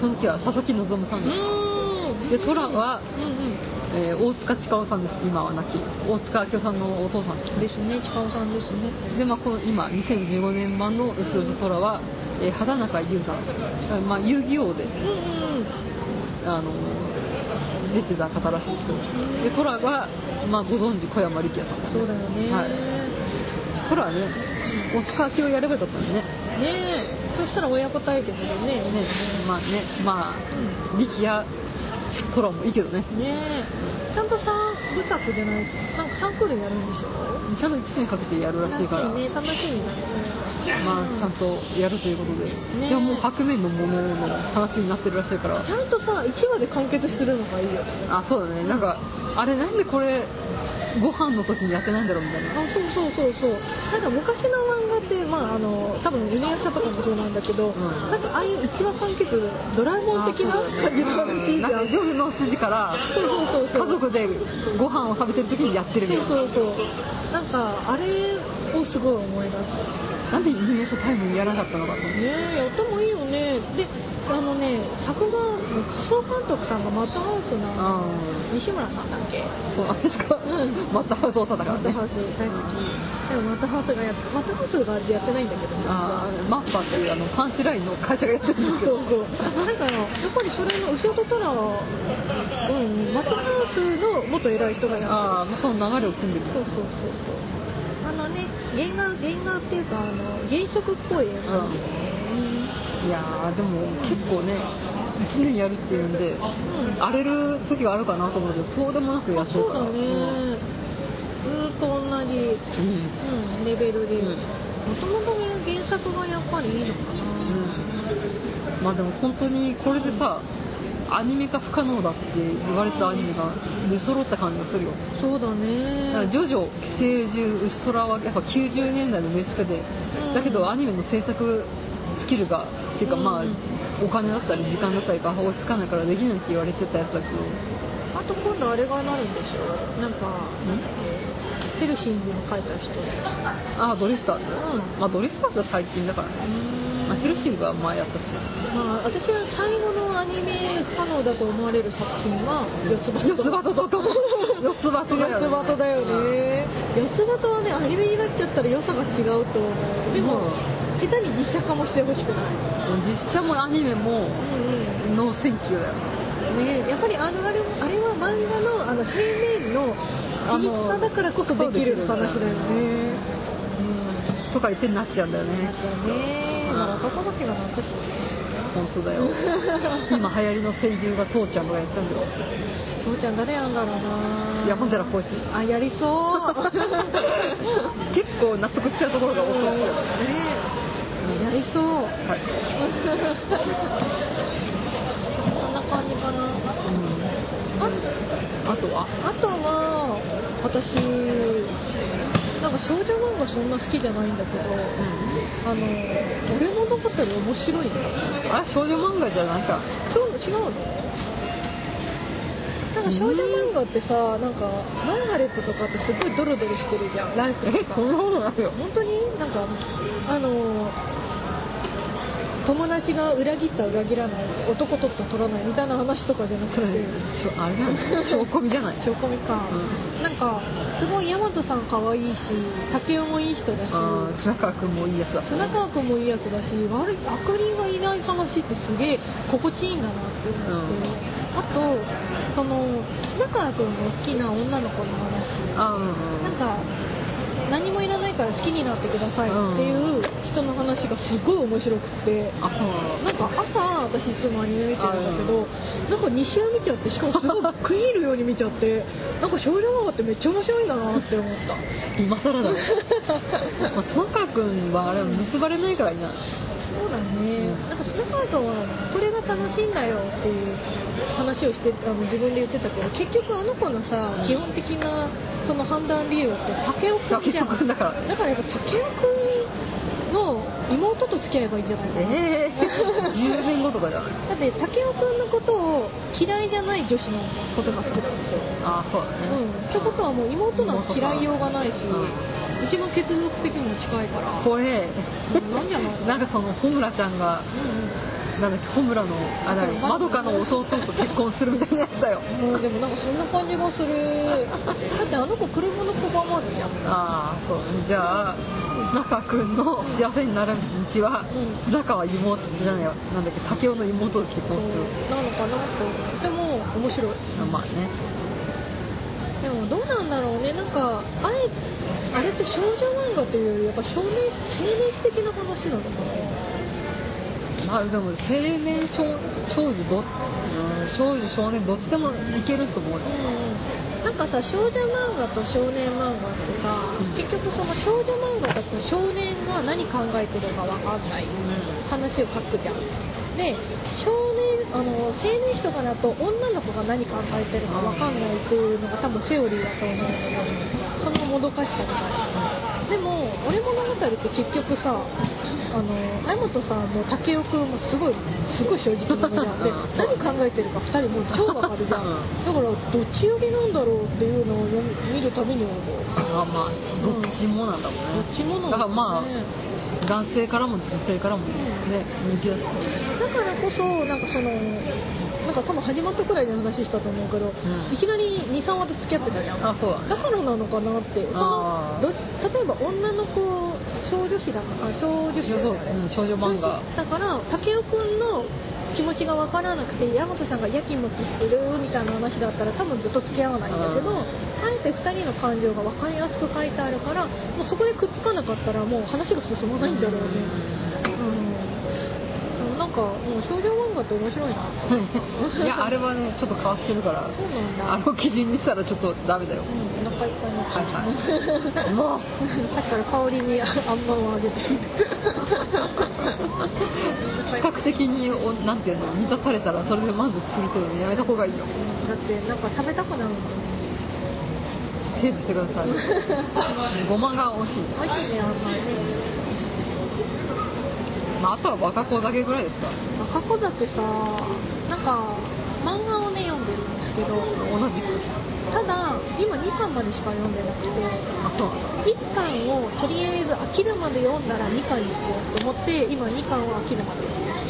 その時は佐々木希さんです。うん。で虎は、うんうん。えー大塚千佳さんです。今は亡き。大塚明夫さんのお父さん。ですね。近尾さんですね。で、まあ、この今2015年版の後ろと虎は、えー畑中優さん、あまあ、遊戯王で。うんうんあの出てた方らしいん。ですけどで虎が、まあ、ご存知小山力也さん。そうだよね。はい。虎はね大塚明夫やればよかったんでね。ねえ。そしたら親子対決でね。ねまあねまあ力也虎もいいけどね。ねえ。ちゃんとさ部作じゃないしなんかサンクールやるんでしょ？ちゃんと1年かけてやるらしいから、ね楽しみだよねまあちゃんとやるということで、ねでももう白面のものの話になってるらしいから。ちゃんとさ1話で完結するのがいいよね。あそうだね。なんかあれなんでこれご飯の時にやってないんだろうみたいな。あそうそうそうそう。なんか昔の漫画ってまああの多分犬夜叉とかもそうなんだけど、ん。なんかああいう1話完結ドラえもん的な感じの話じなんかゃん夜の筋からそうそうそう家族でご飯を食べてる時にやってるみたいな。そうそうそうなんかあれをすごい思い出す。なんで犬夜叉タイムにやらなかったのかねえやってもいいよね。であのね作画仮想監督さんがマットハウスのあ西村さんだっけ？そうなん。ですか、うんまたハウス大阪だからねマットハウス大好き。でもマットハウスがやっマットハウスがやってないんだけどあーマッパっていうあのパンチラインの会社がやってるんですけど。そうそう。なんかあのやっぱりそれの後ろとったらうんマットハウスの元偉い人がやってる。ああまあその流れを組んでる。そうそうそうそう。あのね原画原画っていうかあの原色っぽい絵なんですよねいやーでも結構ね1年やるっていうんで、荒れる時があるかなと思うけどそうでもなくやってるから。そうだね、ずーっと同じ、うん。うん、レベルで。うん。もともと原作がやっぱりいいのかな、うん。まあでも本当にこれでさアニメ化不可能だって言われたアニメが出揃った感じがするよ。そうだだからねジョジョ寄生獣ウストラはやっぱ90年代のメステでうん。だけどアニメの制作スキルがっていうかまあうん。お金だったり時間だったりが追いつかないからできないって言われてたやつだけど。あと今度あれがなるんでしょ？なんかん？ヘルシングの書いた人。ああドリフターズ、うん。まあドリフターズは最近だから。ね、まあ、ヘルシングは前やったし。まあ私は最後のアニメ不可能だと思われる作品は四つ葉四つ葉とだと 四つ葉とだよね。四つ葉とだよね。四つ葉とはねアニメになっちゃったら良さが違うと思う。でも、下手に実写化もしてほしくない。実写もアニメもノーセンキューだよ。ねやっぱりあのあれあれは漫画のあの平面の緻密さだからこそできる話だよね。うん。とか言ってなっちゃうんだよねそうね。まあ若子だけがなんかし本当だよ。今流行りの声優が父ちゃんがやったんだよ。父ちゃん誰やんだろうな。山寺宏一あやりそう。結構納得しちゃうところが多そう。ですよねねやりそう。はい、こんな感じかな。うん、ああとは？あとは私なんか少女漫画そんな好きじゃないんだけどあの俺物語面白いねあれ少女漫画じゃないか。そう違うの？なんか少女漫画ってさなんかマーガレットとかってすごいドロドロしてるじゃん。ライフとかえそんなことないよ本当に？なんかあの友達が裏切った裏切らない男取った取らないみたいな話とかじゃなくて。しょあれない証拠見じゃない？証拠見か、うん。なんかすごい大和さん可愛いし竹雄もいい人だし。砂川君もいいやつだ。砂川君もいいやつだし悪いあかりがいない話ってすげえ心地いいんだなって思って、あとその砂川君の好きな女の子の話。うん。なんか何もいらないから好きになってくださいっていう人の話がすごい面白くて。なんか朝私いつもアニメ見てるんだけどなんか西話見ちゃってしかもすごい食い入るように見ちゃってなんか少女漫画ってめっちゃ面白いんだなって思った。今更だね。まあ砂川君はあれ結ばれないからいいんじゃない？そうだね、なんか砂川君はこれが楽しいんだよっていう話をしてあの自分で言ってたけど結局あの子のさ基本的なその判断理由って武雄君じゃん。だから。ねだからやっぱ武雄君の妹と付き合えばいいんじゃないかなええー、10年後とかじゃない？だって武雄君のことを嫌いじゃない女子のことが好きなんですよ。あそうだね。うん、ってことはもう妹なんか嫌いようがないし、うん一番血族的にも近いから。怖えなんじゃないのな。んかその穂村ちゃんがうん。なんだっけ穂村のあれまどかの弟と結婚するみたいなやつだよ。うん、もうでもなんかそんな感じがする。だってあの子車の小判までじゃん。ああそう。じゃあ砂川君の幸せになる道は、うん。砂川妹じゃないわなんだっけ武雄の妹と結婚する。なのかなと。でも面白い。まあねでもどうなんだろうね。なんかあれあれって少女漫画というよりやっぱ少年青年誌的な話なのかな。まあでも青年少少女ど、うん、少女少年どっちでもいけると思うよ。うんなんかさ少女漫画と少年漫画ってさ、うん。結局その少女漫画だと少年が何考えてるかわかんない話を書くじゃん。で少年あの青年誌とかだと女の子が何考えてるかわかんないっていうのが多分セオリーだと思うんだけどそのもどかしさがある。でも俺物語って結局さあの相本さんも武雄君もすごいすごい正直な目じゃんで何考えてるか2人もう超わかるじゃん。だからどっち寄りなんだろうっていうのを見るたびに思うあまあどっちもなんだもんね、どっちもなんだだからまねあ男性からも女性からもね人気だっただからこそなんかそのなんか多分始まったくらいで話したと思うけど、ん。いきなり23話で付き合ってたじゃん。あそうだ。からなのかなってそのど例えば女の子少女誌だからあ少女誌だね。うん少女漫画。だから武雄君の気持ちが分からなくて山本さんがやきもきしてるみたいな話だったら多分ずっと付き合わないんだけどうん。あえて2人の感情が分かりやすく書いてあるからもうそこでくっつかなかったらもう話が進まないんだろうね。うんなんかもう少女漫画って面白いな いやあれはねちょっと変わってるからそうなんだあの基準にしたらちょっとダメだようん、お腹いっぱいになっちゃった。はいはいも さっきから香りにああんまんをあげて。視覚的におなんていうの満たされたらそれで満足するというのやめた方がいいよだってなんか食べたくなるもん。セーブしてください ごまが美味しい美味しいねあんまりね。まああとは若子だけぐらいですか。赤子酒さ、なんか漫画をね読んでるんですけど、同じくただ今2巻までしか読んでなくて。あそうなんだ1巻をとりあえず飽きるまで読んだら2巻に行こうと思って今2巻は飽きるまで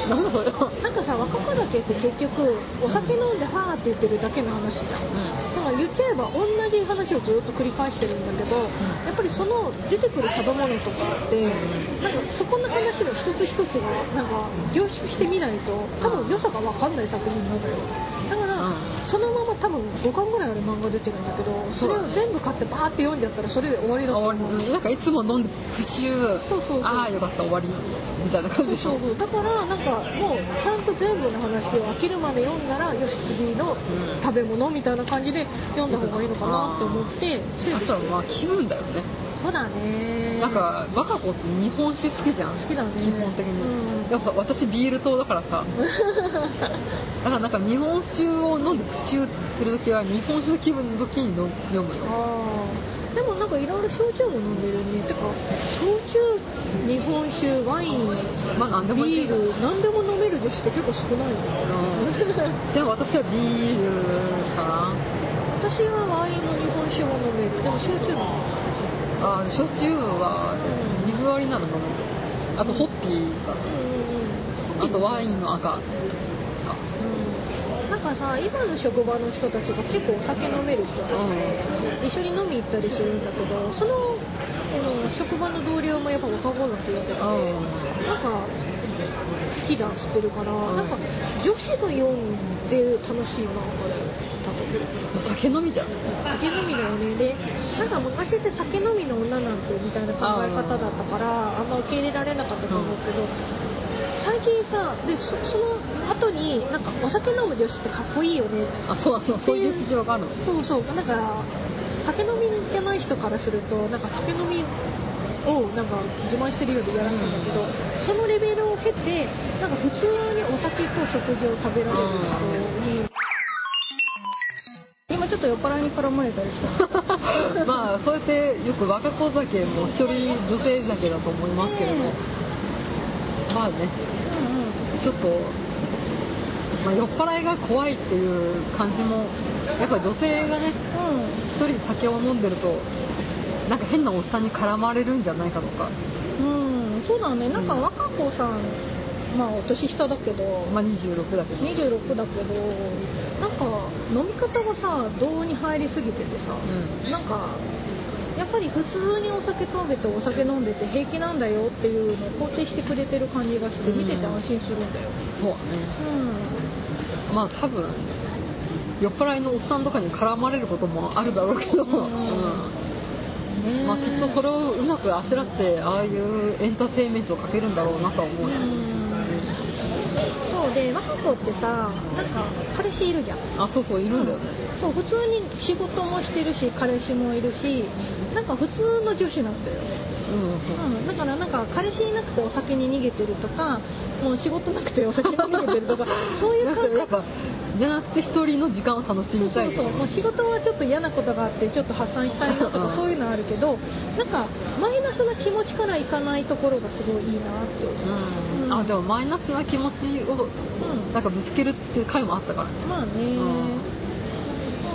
なんだそれなんかさ若子酒って結局お酒飲んでファーって言ってるだけの話じゃん。だから言っちゃえば同じ話をずっと繰り返してるんだけど、やっぱりその出てくる食べ物とかって、なんかそこの話の一つ一つがなんか凝縮してみないと多分良さが分かんない作品なんだよそのまま多分5巻ぐらいある漫画出てるんだけどそれを全部買ってバーって読んじゃったらそれで終わりだと思う終わり。なんかいつも飲んでプシューそうそうそう。ああよかった終わりみたいな感じでしょ。そうだからなんかもうちゃんと全部の話を飽きるまで読んだらよし次のうん。食べ物みたいな感じで読んだ方がいいのかなって思って。あとはまあ気分だよねそうだね。なんか若子って日本酒好きじゃん？好きだね。基本的に、うん。やっぱ私ビール党だからさ。だからなんか日本酒を飲んでプシューするときは日本酒の気分の時に飲読むよ。でもなんかいろいろ焼酎も飲んでるね。てか焼酎日本酒ワインまあ何でもビール何でも飲める女子って結構少ないようん。でも私はビールかな。私はワインの日本酒も飲める。でも焼酎もあー焼酎は水割りなの飲む。あとホッピーかな。あとワインの赤か。うん。なんかさ今の職場の人たちが結構お酒飲める人た。ちで、一緒に飲み行ったりするんだけどその職場の同僚もやっぱ若者って言ってて、うん。なんか好きだっつってるから、ん。なんか女子が読んで楽しい漫画だよ多分お酒飲みじゃん酒飲みだよね。でなんか昔って酒飲みの女なんてみたいな考え方だったからあんま受け入れられなかったと思うけど、最近さでそその後になんかお酒飲む女子ってかっこいいよね。あそうなのそういう事情があるの？そうそう。だから酒飲みじゃない人からするとなんか酒飲みをなんか自慢してるようでやらしいんだけど、そのレベルを経てなんか普通にお酒と食事を食べられる人にょっと酔っ払いに絡まれたりした。まあそうやってよく若子酒も一人女性酒だと思いますけれど、うんまあね。うんうんちょっと、まあ、酔っ払いが怖いっていう感じもやっぱり女性がね一人で酒を飲んでるとなんか変なおっさんに絡まれるんじゃないかとか、うん、うん、そうだね。なんかうん。若子さんまあお年下だけど、まあ、26だけど。26だけどなんか飲み方がさ胴に入りすぎててさ、うん。なんかやっぱり普通にお酒食べてお酒飲んでて平気なんだよっていうのを肯定してくれてる感じがしてうん。見てて安心するんだよそうだね。うん。まあ多分酔っ払いのおっさんとかに絡まれることもあるだろうけど、うん。うん。ねまあ、きっとそれをうまくあしらってああいうエンターテインメントをかけるんだろうなとは思うよ、うんそうで若子ってさなんか彼氏いるじゃん。あそうそういるんだよね、そう普通に仕事もしてるし彼氏もいるしなんか普通の女子なんだよ。うんそううん、だからなんか彼氏いなくてお酒に逃げてるとかもう仕事なくてお酒に逃げてるとか そういう感覚。かやっぱじゃなくて一人の時間を楽しみたいそうそうもう仕事はちょっと嫌なことがあってちょっと発散したいなとうんかそういうのあるけどなんかマイナスな気持ちからいかないところがすごいいいなってう。ん。うん。あでもマイナスな気持ちをうん。なんかぶつけるっていう回もあったからね。まあね。ん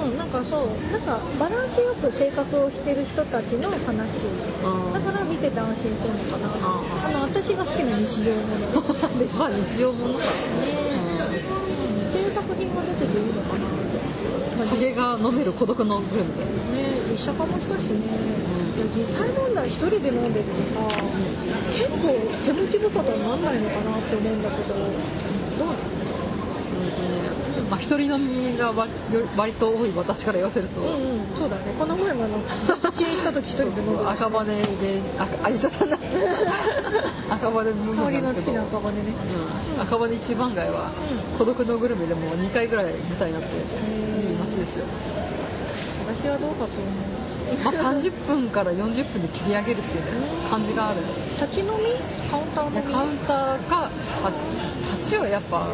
うん、なんかそうなんかバランスよく生活をしてる人たちの話。うん。だから見てて安心するのかな。うん。あの私が好きな日常ものですまあ日常ものだねうん。っていう作品が出てていいのかな。って、まあ酒が飲める孤独のグルメ。でね実写化もしたしね、いや実際問題一人で飲んでってさ、結構手持ち無沙汰になんないのかなって思うんだけど。どうなの？うんまあ一人飲みが割割と多い私から言わせると、うんうんそうだね。この前もあの 遅延した時一人で飲んで赤羽でああ言っちゃったな。赤羽で 飲んだ香りんですけど赤羽ね。うん、赤羽一番街はうん。孤独のグルメでも2回ぐらい舞台になっていい街ですよ、私はどうかと思う。まあ、30分から40分で切り上げるっていうね感じがある。立ち飲み？カウンター飲み？カウンターか立ちはやっぱ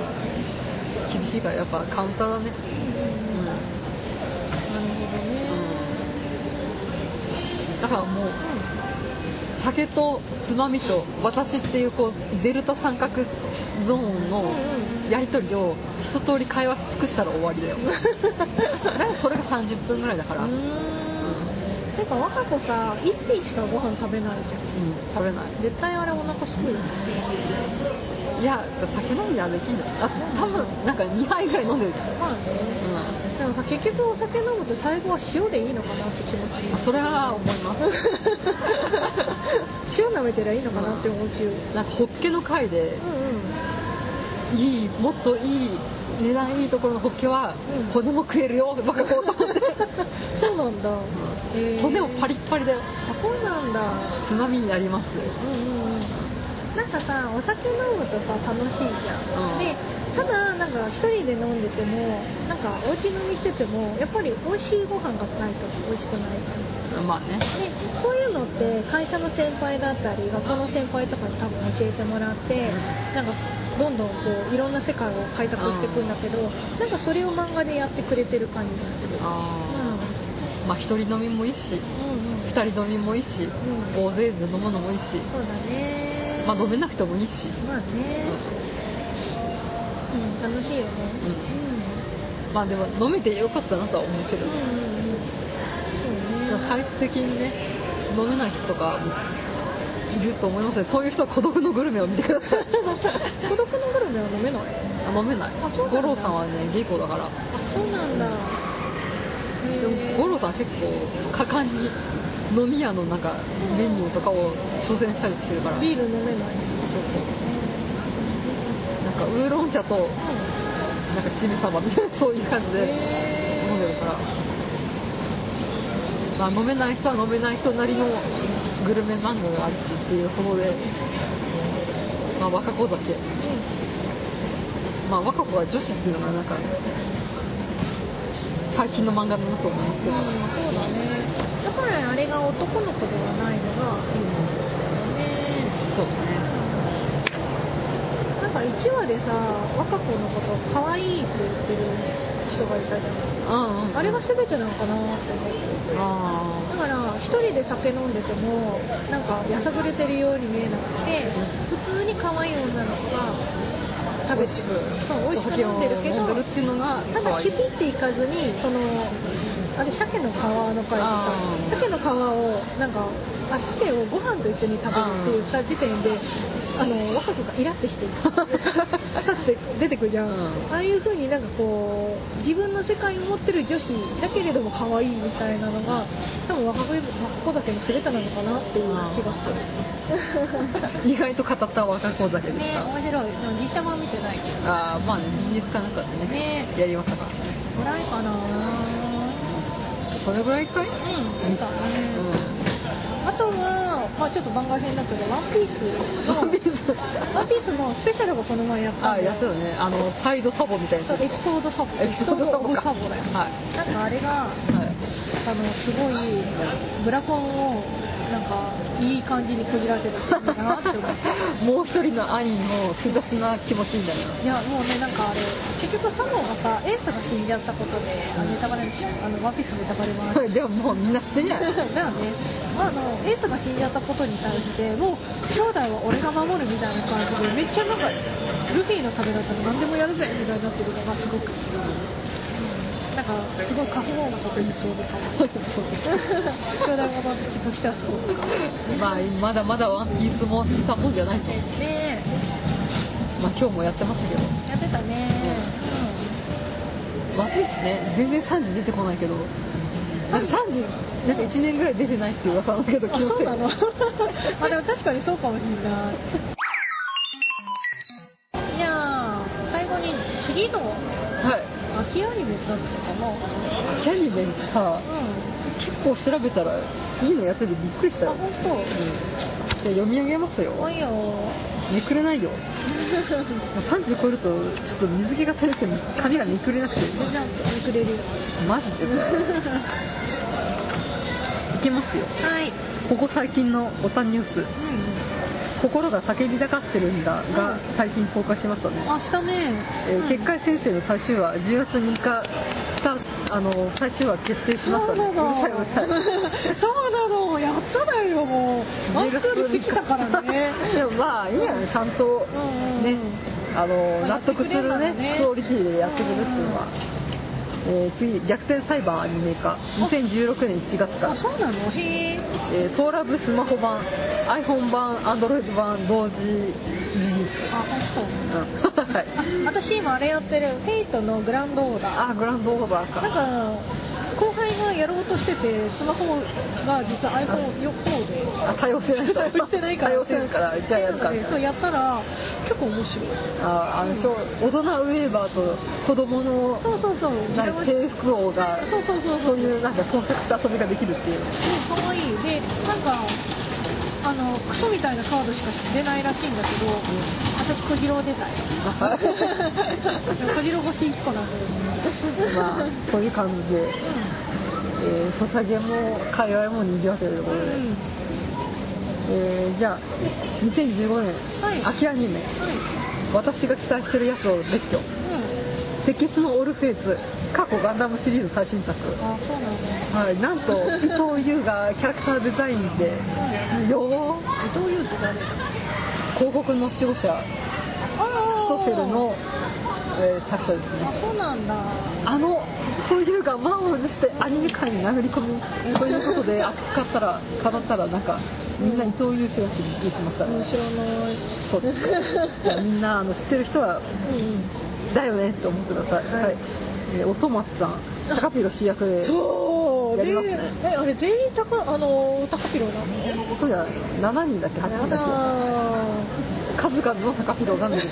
厳しいからやっぱカウンターだね。うん。うん、なるほどねうん、だからもう酒とつまみと私っていうこうデルタ三角ゾーンのやり取りを一通り会話し尽くしたら終わりだよ。だからそれが30分ぐらいだから、てか若子さ一品しかご飯食べないじゃん。食べない。絶対あれお腹すくよ。ねいや酒飲みはできんじゃんあ多分なんか2杯ぐらい飲んでるじゃん、まあね。うんでもさ結局お酒飲むと最後は塩でいいのかなって気持ち。にあそれは思います。塩舐めてりゃいいのかなって思うちゅうなんかホッケの回でうんうん。いいもっといい値段いいところのホッケはうん。骨も食えるよバカこうと思って。そうなんだ、へー。骨もパリッパリだよ。あそうなんだ。つまみになります。うんうんうんなんかさお酒飲むとさ楽しいじゃん、うん。でただなんか一人で飲んでてもなんかお家飲みしててもやっぱり美味しいご飯がないと美味しくないから。まあね。でそういうのって会社の先輩だったり学校の先輩とかに多分教えてもらってなんかどんどんこういろんな世界を開拓していくんだけどなんかそれを漫画でやってくれてる感じがするあー。まあ一人飲みもいいしうんうんうん。二人飲みもいいし、うん。大勢で飲むのもいいし。そうだねまあ飲めなくてもいいし、まあね。うん。楽しいよね。うん。まあでも飲めてよかったなとは思うけど、うんうんうん。ね。最終的にね飲めない人とかもいると思いますのでそういう人は孤独のグルメを見てください。孤独のグルメは飲めない？あ飲めない。五郎さんはねゲイコだから。あそうなんだ。でも五郎さんは結構果敢に飲み屋のなんかメニューとかを挑戦したりしてるから。ビール飲めない。そうそうなんかウーロン茶となんかチミサバみたいなそういう感じで飲んでるから。まあ、飲めない人は飲めない人なりのグルメ漫画があるしっていうことで、まあ、若子酒、まあ、若子は女子っていうのがなんか最近の漫画だなと思いますけど、うん、そうだね。だからあれが男の子ではないのがいいんですよね。そうですねなんか1話でさ、若子のことを可愛いって言ってる人がいたじゃん。うんうんあれが全てなのかなって思って。あだから一人で酒飲んでてもなんかやさぐれてるように見えなくて普通に可愛い女の子が食べてくそう美味しく飲んでるけどただキピっていかずにそのあれ鮭の皮の回でさ鮭の皮をなんかあ鮭をご飯と一緒に食べるって言った時点であの若子がイラってしてさって出てくるじゃん、うん。ああいう風になんかこう自分の世界を持ってる女子だけれども可愛いみたいなのが多分若子若子だけの全てなのかなっていう気がする。意外と語った若子酒ですねか、面白い。実写版見てないけど。ああまあね事実かなんかでね。ね。やりましたからぐらいかなそれぐらいかい？うんそうだね、うあとは、まあ、ちょっと番外編だけど、ワンピースワンピースワンピースのスペシャルがこの前やったあやったよね。あのサイドサボみたいなエピソードサボ、エピソードサボか。サボだよ。はい。なんかあれが、はい。あの、すごい、ブラコンを、なんか、いい感じにこじらせてるなって思って。もう一人の兄の複雑な気持ちにな。るいやもうねなんかあれ結局サボがさエースが死んじゃったことであネタバレにしあのワンピースネタバレもある。でももうみんな知ってんじゃない だよね、あのエースが死んじゃったことに対してもう兄弟は俺が守るみたいな感じでめっちゃなんかルフィのためだったら何でもやるぜみたいになってるのがすごく、うん、なんかすごい過保護なこと言いそうでかも兄弟ものとしてはす。ごくかわいいまあまだまだワンピースもしたもんじゃないと。ねまあ今日もやってましたけど。えやってたね、ワンピースね全然3時出てこないけど。なんか3時なんか1年ぐらい出てないっていう噂なんだけどうん、あそうなの？は あでも確かにそうかもしれない。じゃあ最後に次の？い秋アニメだったかなキャニメさう結構調べたらいいのやっててびっくりしたんあよ、本うん、じゃあ読み上げますよ。当。いいよ。めくれないよ。もう30超えるとちょっと水気が垂れて髪がめくれなくて。じゃあめくれる。よマジで。さ いきますよ。はい。ここ最近のおたニュース。うん心が叫びたがってるんだがうん。最近公開しましたね、あしたね。えー結界先生の最終話10月3日したあの最終話決定しましたね。そうなのそうなのやっただよもう。ワンクてきたからね。でもまあいいんじゃないちゃんとうんうんねあのまあ納得するねね。クオリティでやってくれるっていうのは、えー次逆転裁判アニメ化。2016年1月から。あそうなの？へええーソーラブスマホ版 iPhone 版 Android 版同時リリースあ本当うん。はい。あ私今あれやってる。フェイトのグランドオーダー。あグランドオーダーか。なんか後輩がやろうとしててスマホが実は iPhone4 で。あ対応してない。から対応してないから。じゃあやるかそうやったら結構面白い。ああのしょ大人ウェーバーと子供のそうそうそうなんか制服王がそうそうそうそういうなんか創作した遊びができるっていうかわいいでなんかあのクソみたいなカードしか出ないらしいんだけど、私小次郎出たい小次郎星1個なんだよねまあそういう感じで、えー、ソシャゲも界隈も賑わってるところで、うん。えーじゃあ2015年、はい。秋アニメ。はい。私が期待してるやつを列挙。うん。テキスのオルフェイズ過去ガンダムシリーズ最新作。あそうなんだ。はい、なんと伊藤優がキャラクターデザインでよー。伊藤裕って誰？広告の守護者。あシトセルの、えー作者ですあねそうなんだ。あの伊藤優が満を持してアニメ界に殴り込みということで 扱ったら語ったらなんかみんな伊藤優氏がびっくりしましたね面白い。そう。ですみんなあの知ってる人はうんだよねって思ってください、はい。はい。えーおそ松さん高ピロ主役でそう。やりますね。でえあれ全員高あの高ピロなの？そうじゃ7人だっけ？8や人だっけ？数々の高ピロが見れる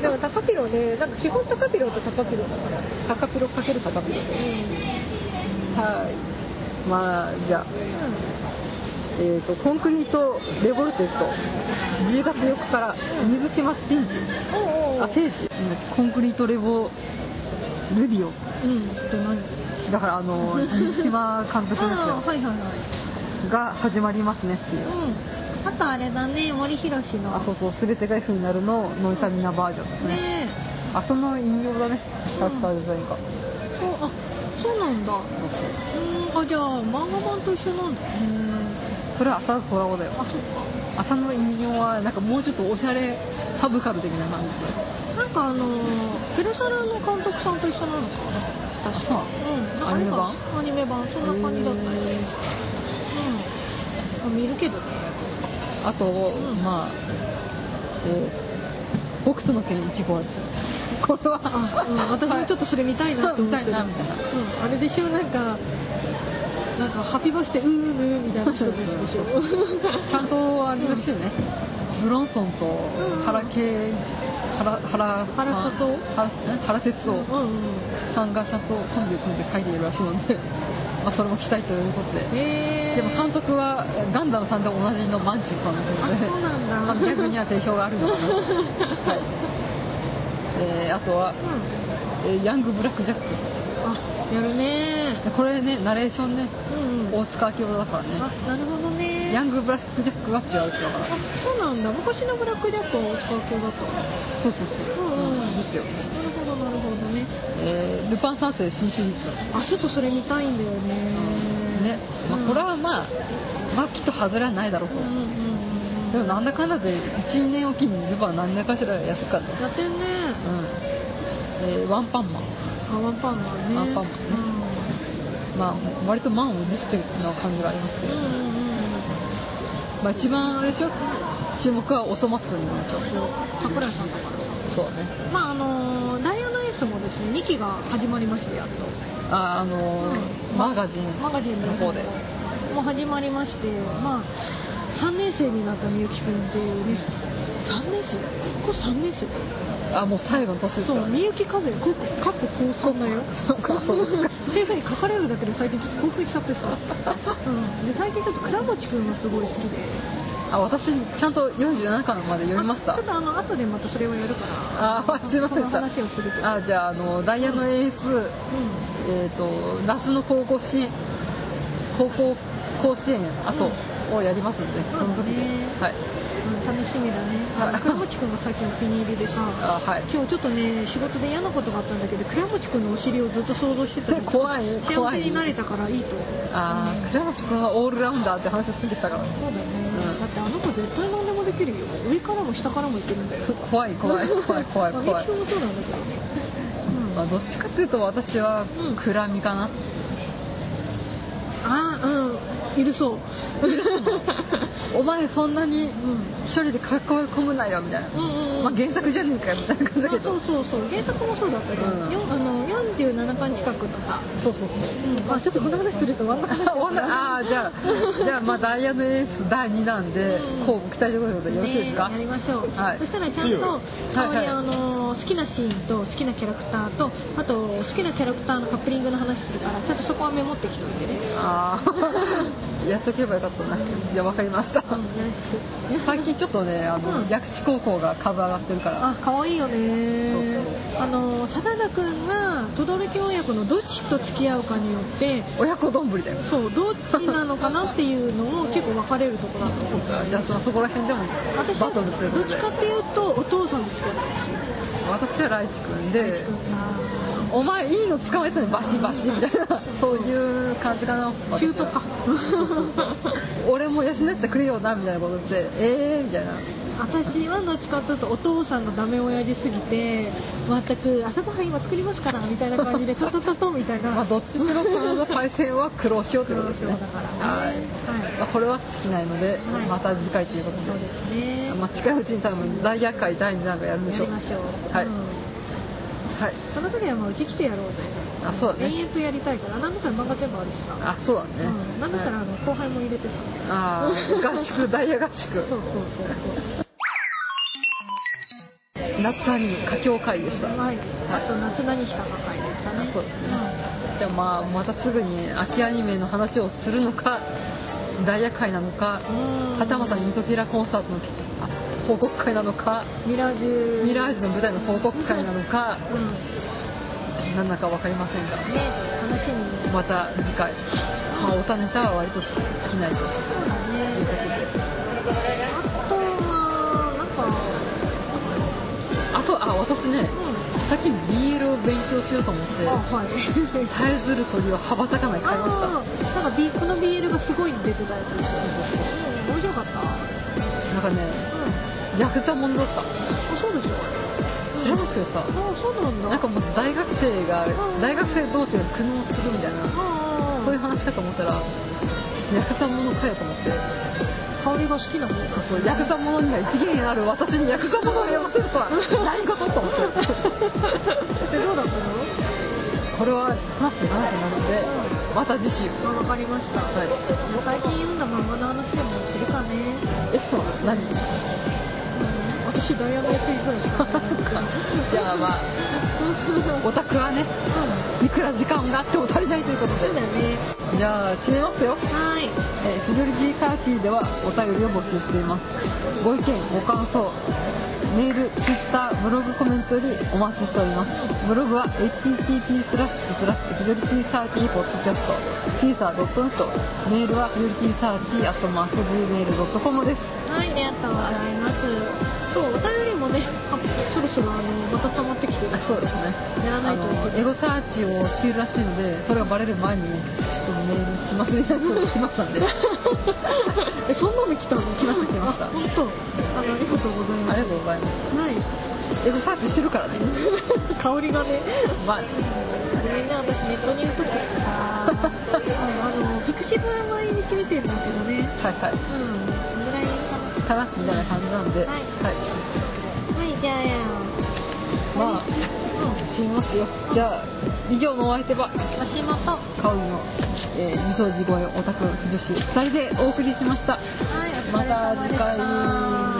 でも高ピロねなんか基本高ピロと高ピロだから高ピロかける高ピロうんはいまあじゃあうえー、とコンクリートレボルテッド10月4日から水島真ん。二おうおうあ聖司コンクリートレボルディオうん。と何だからあの水島監督です、よはいはいはい。が始まりますねっていううん。あとあれだね、森博の。あそうそう全てが F になるのノイタミナバージョンですねねあその引用だねキャラクターデザインが、え。おあ、そうなんだ。うん。あ、じゃあ、漫画版と一緒なんだ。へえ。それは浅田コラボだよあ、そっか。朝の引用はなんかもうちょっとおしゃれサブカル的な感じなんかあのー、ペルサルの監督さんと一緒なのかな確か。うん。アニメ版？アニメ版、そんな感じだったよ。へうん。あ見るけどね。あと、ん。まあえー、北斗の拳1号ですこれは。あ、うん、私もちょっとそれ見たいなと思ってる。見たいたいな。うん、あれでしょ、なんか、なんか、ハッピーバースデー、うーぬーみたいな人でしょ？ちゃんとあれですよね、ブロンソンとうん原系原原原哲夫原原哲夫。さんがちゃんとコンビを組んで書いているらしいので、まあ、それも期待ということで。でも監督はガンダムさんでおなじみのマンチュさんなので、まあ逆には定評があるのかな。はい。えーあとは、うん。えーヤングブラックジャック。あ、やるねこれね、ナレーションね、うんうん。大塚明夫だからね。あ、なるほどねヤングブラックジャックは違う人だから。あ、そうなんだ。昔のブラックジャックは大塚明夫だったの？そうそうそう。うんうんですよね。なるほど、なるほどね。えールパン三世新シリーズ。あ、ちょっとそれ見たいんだよね。ね。まあ、これはまあ、まあきっと外れはないだろうとうん。うんうんうん。でもなんだかんだで1、2年おきにルパン何らかしらやってた。やってんね。うん。えーワンパンマン。あ、ワンパンマンね。ワンパンマンねまあ、割と満を持してるな感じがありますけど、うん。うんうんうん。まあ一番あれでしょ？注目はおそ松くんなんでしょ？桜井さんとかさ。そうね。まああのダイヤのエースもですね2期が始まりましてやっと。あ、あのーうん。マガジンマガジンの方で。もう始まりましてまあ3年生になったみゆきくんっていうね。3年生？ここ3年生？あ、もう最後の年ですそうからね。みゆき風かっこ高3だよ。そう。かそうですかそういうふうに書かれるだけで最近ちょっと興奮しちゃってさ、うん、で最近ちょっと倉持くんがすごい好きであ、私、ちゃんと47巻まで読みましたあちょっ。とあの後でまたそれをやるからあ、すいませんその話をするとあ、じゃあ、あの、ダイヤのエース、うんえっ、と、夏の高校支援、高校甲子園後をやりますので、その時で。はい。うん、楽しみだね。はい倉持くんが最近お気に入りでさ、あ、はい。今日ちょっとね、仕事で嫌なことがあったんだけど、倉持くんのお尻をずっと想像してたら怖い幸怖いせになれたからいいと思う。あー、倉橋君はオールラウンダーって話をしてきたから。そうだね、うんだってあの子絶対何でもできるよ。上からも下からもいけるんだよ。怖い怖い怖い怖い怖いまあみゆきくんもそうなんだけどね。うんまあ、どっちかっていうと私はうん暗みかな、あー、うん、許そう。お前そんなにうん一人で囲い込むなよみたいな、うんうんうん。まあ、原作じゃねえかよみたいな感じだけど。あそうそうそう。原作もそうだったけど、うん。よあの47巻近くのさ、そうそうそう。うん、あちょっとこの話すると終わんなっちゃうあじゃあじゃあまあダイヤのエース第2弾でうんこう期待ということでよろしいですか、ねやりましょう、はい。そしたらちゃんとはい。香り、はいあの好きなシーンと好きなキャラクターとあと好きなキャラクターのカップリングの話するからちゃんとそこはメモってきといてね。ああやっとけばよかったなじゃあ分かりました。最近ちょっとねあの、うん。薬師高校が株上がってるから。あ可愛いよね。あの貞田君が轟親子のどっちと付き合うかによって親子丼だよ。そうどっちなのかなっていうのも結構分かれるところだと思う じゃあそのそこら辺でも私はどっちかっていうとお父さんと付き合って私はライチ君でお前いいの捕まえたのにバシバシみたいな。そういう感じかな。シュートか俺も養ってくれよなみたいなことでええー、みたいな。私はどっちかというとお父さんがダメ親父すぎて全く朝ごはん今作りますからみたいな感じで トトトトみたいな。まあどっちにしろこの対戦は苦労しようということですね。ねはい、これは尽きないので、はい。また次回ということで。そうですね。まあ、近いうちに多分大厄介第2弾がやるんでしょう。やりましょう。はい、うんはい。その時はもううち来てやろうぜ。あそうだね。延々とやりたいから。なんだったら漫画全部あるしさ。あそうだね、うん、なんだったらあはいの後輩も入れてさ。あー合宿ダイヤ合宿。そうそうそう。そう夏アニメ佳境会でした。はい、あと夏何したか会でしたね。そう。ですねうん。じゃあまあまたすぐに秋アニメの話をするのかダイヤ会なのかうん。はたまたミトキラコンサートのあ報告会なのか？ミラージュ。ミラージュの舞台の報告会なのか？うん。何だか分かりませんが。ね楽しみ。にまた次回、まあ、おたネタは割と尽きないとそうだいうことね。であとはなんか。あとあ私ねうん。さっき BL を勉強しようと思ってあはい。絶えずる鳥を羽ばたかない買いました。なんか、B、この BL がすごい出てたやつですようん面白かった。なんかねうんヤクザもんだった。あそうでしょ。知らなくてさあそうなんだ。なんかもう大学生が大学生同士が苦悩するみたいなあそういう話かと思ったらヤクザものかよと思って。香りが好きな方そうそうヤクザものには一元ある私にヤクザものを読ませるとは何事と思って。えどうだったの？これは話すと長くなるん。でまた次週。あわかりました、はい。最近読んだ漫画の話でもするかね。えそう。何？うん私ダイヤのぐらいしか読んでないじゃあまあオタクはねうん。いくら時間があっても足りないということで。そうだよね。じゃあ締めますよ。はい。えー、フィドリジーサーティーではお便りを募集しています。ご意見ご感想メール、ツイッター、ブログコメントよりお待ちしておりますブログは http スラッシュスラッシュフィドリティサーティーポッドキャストシーサー .net メールはフィドリティサーティーアットマーク Gmail.com ですはい、ありがとうございます。そう、お便りもね、あそろそろあのまた溜まってきてる。そうですねやらないといけないエゴサーチをしているらしいのでそれがバレる前にちょっとメールしますみたいなのが来ましたんでえ、そんなの来たの？来ました来ましたあ本当。あのありがとうございます。ありがとうございますはい。エゴサーチしてるからね香りがね。まあごめんね、私ネットニュースってさ、あのピクシブは毎日見てるんだけどね。はいはいうん、そのぐらいかな。かな？みたいな感じなんで、はいはい、はい、じゃあや。まあうん。死にますよじゃあ以上のお相手は足元。は香りの、えー、二層地声オタク女子2人でお送りしましたい、お疲また次回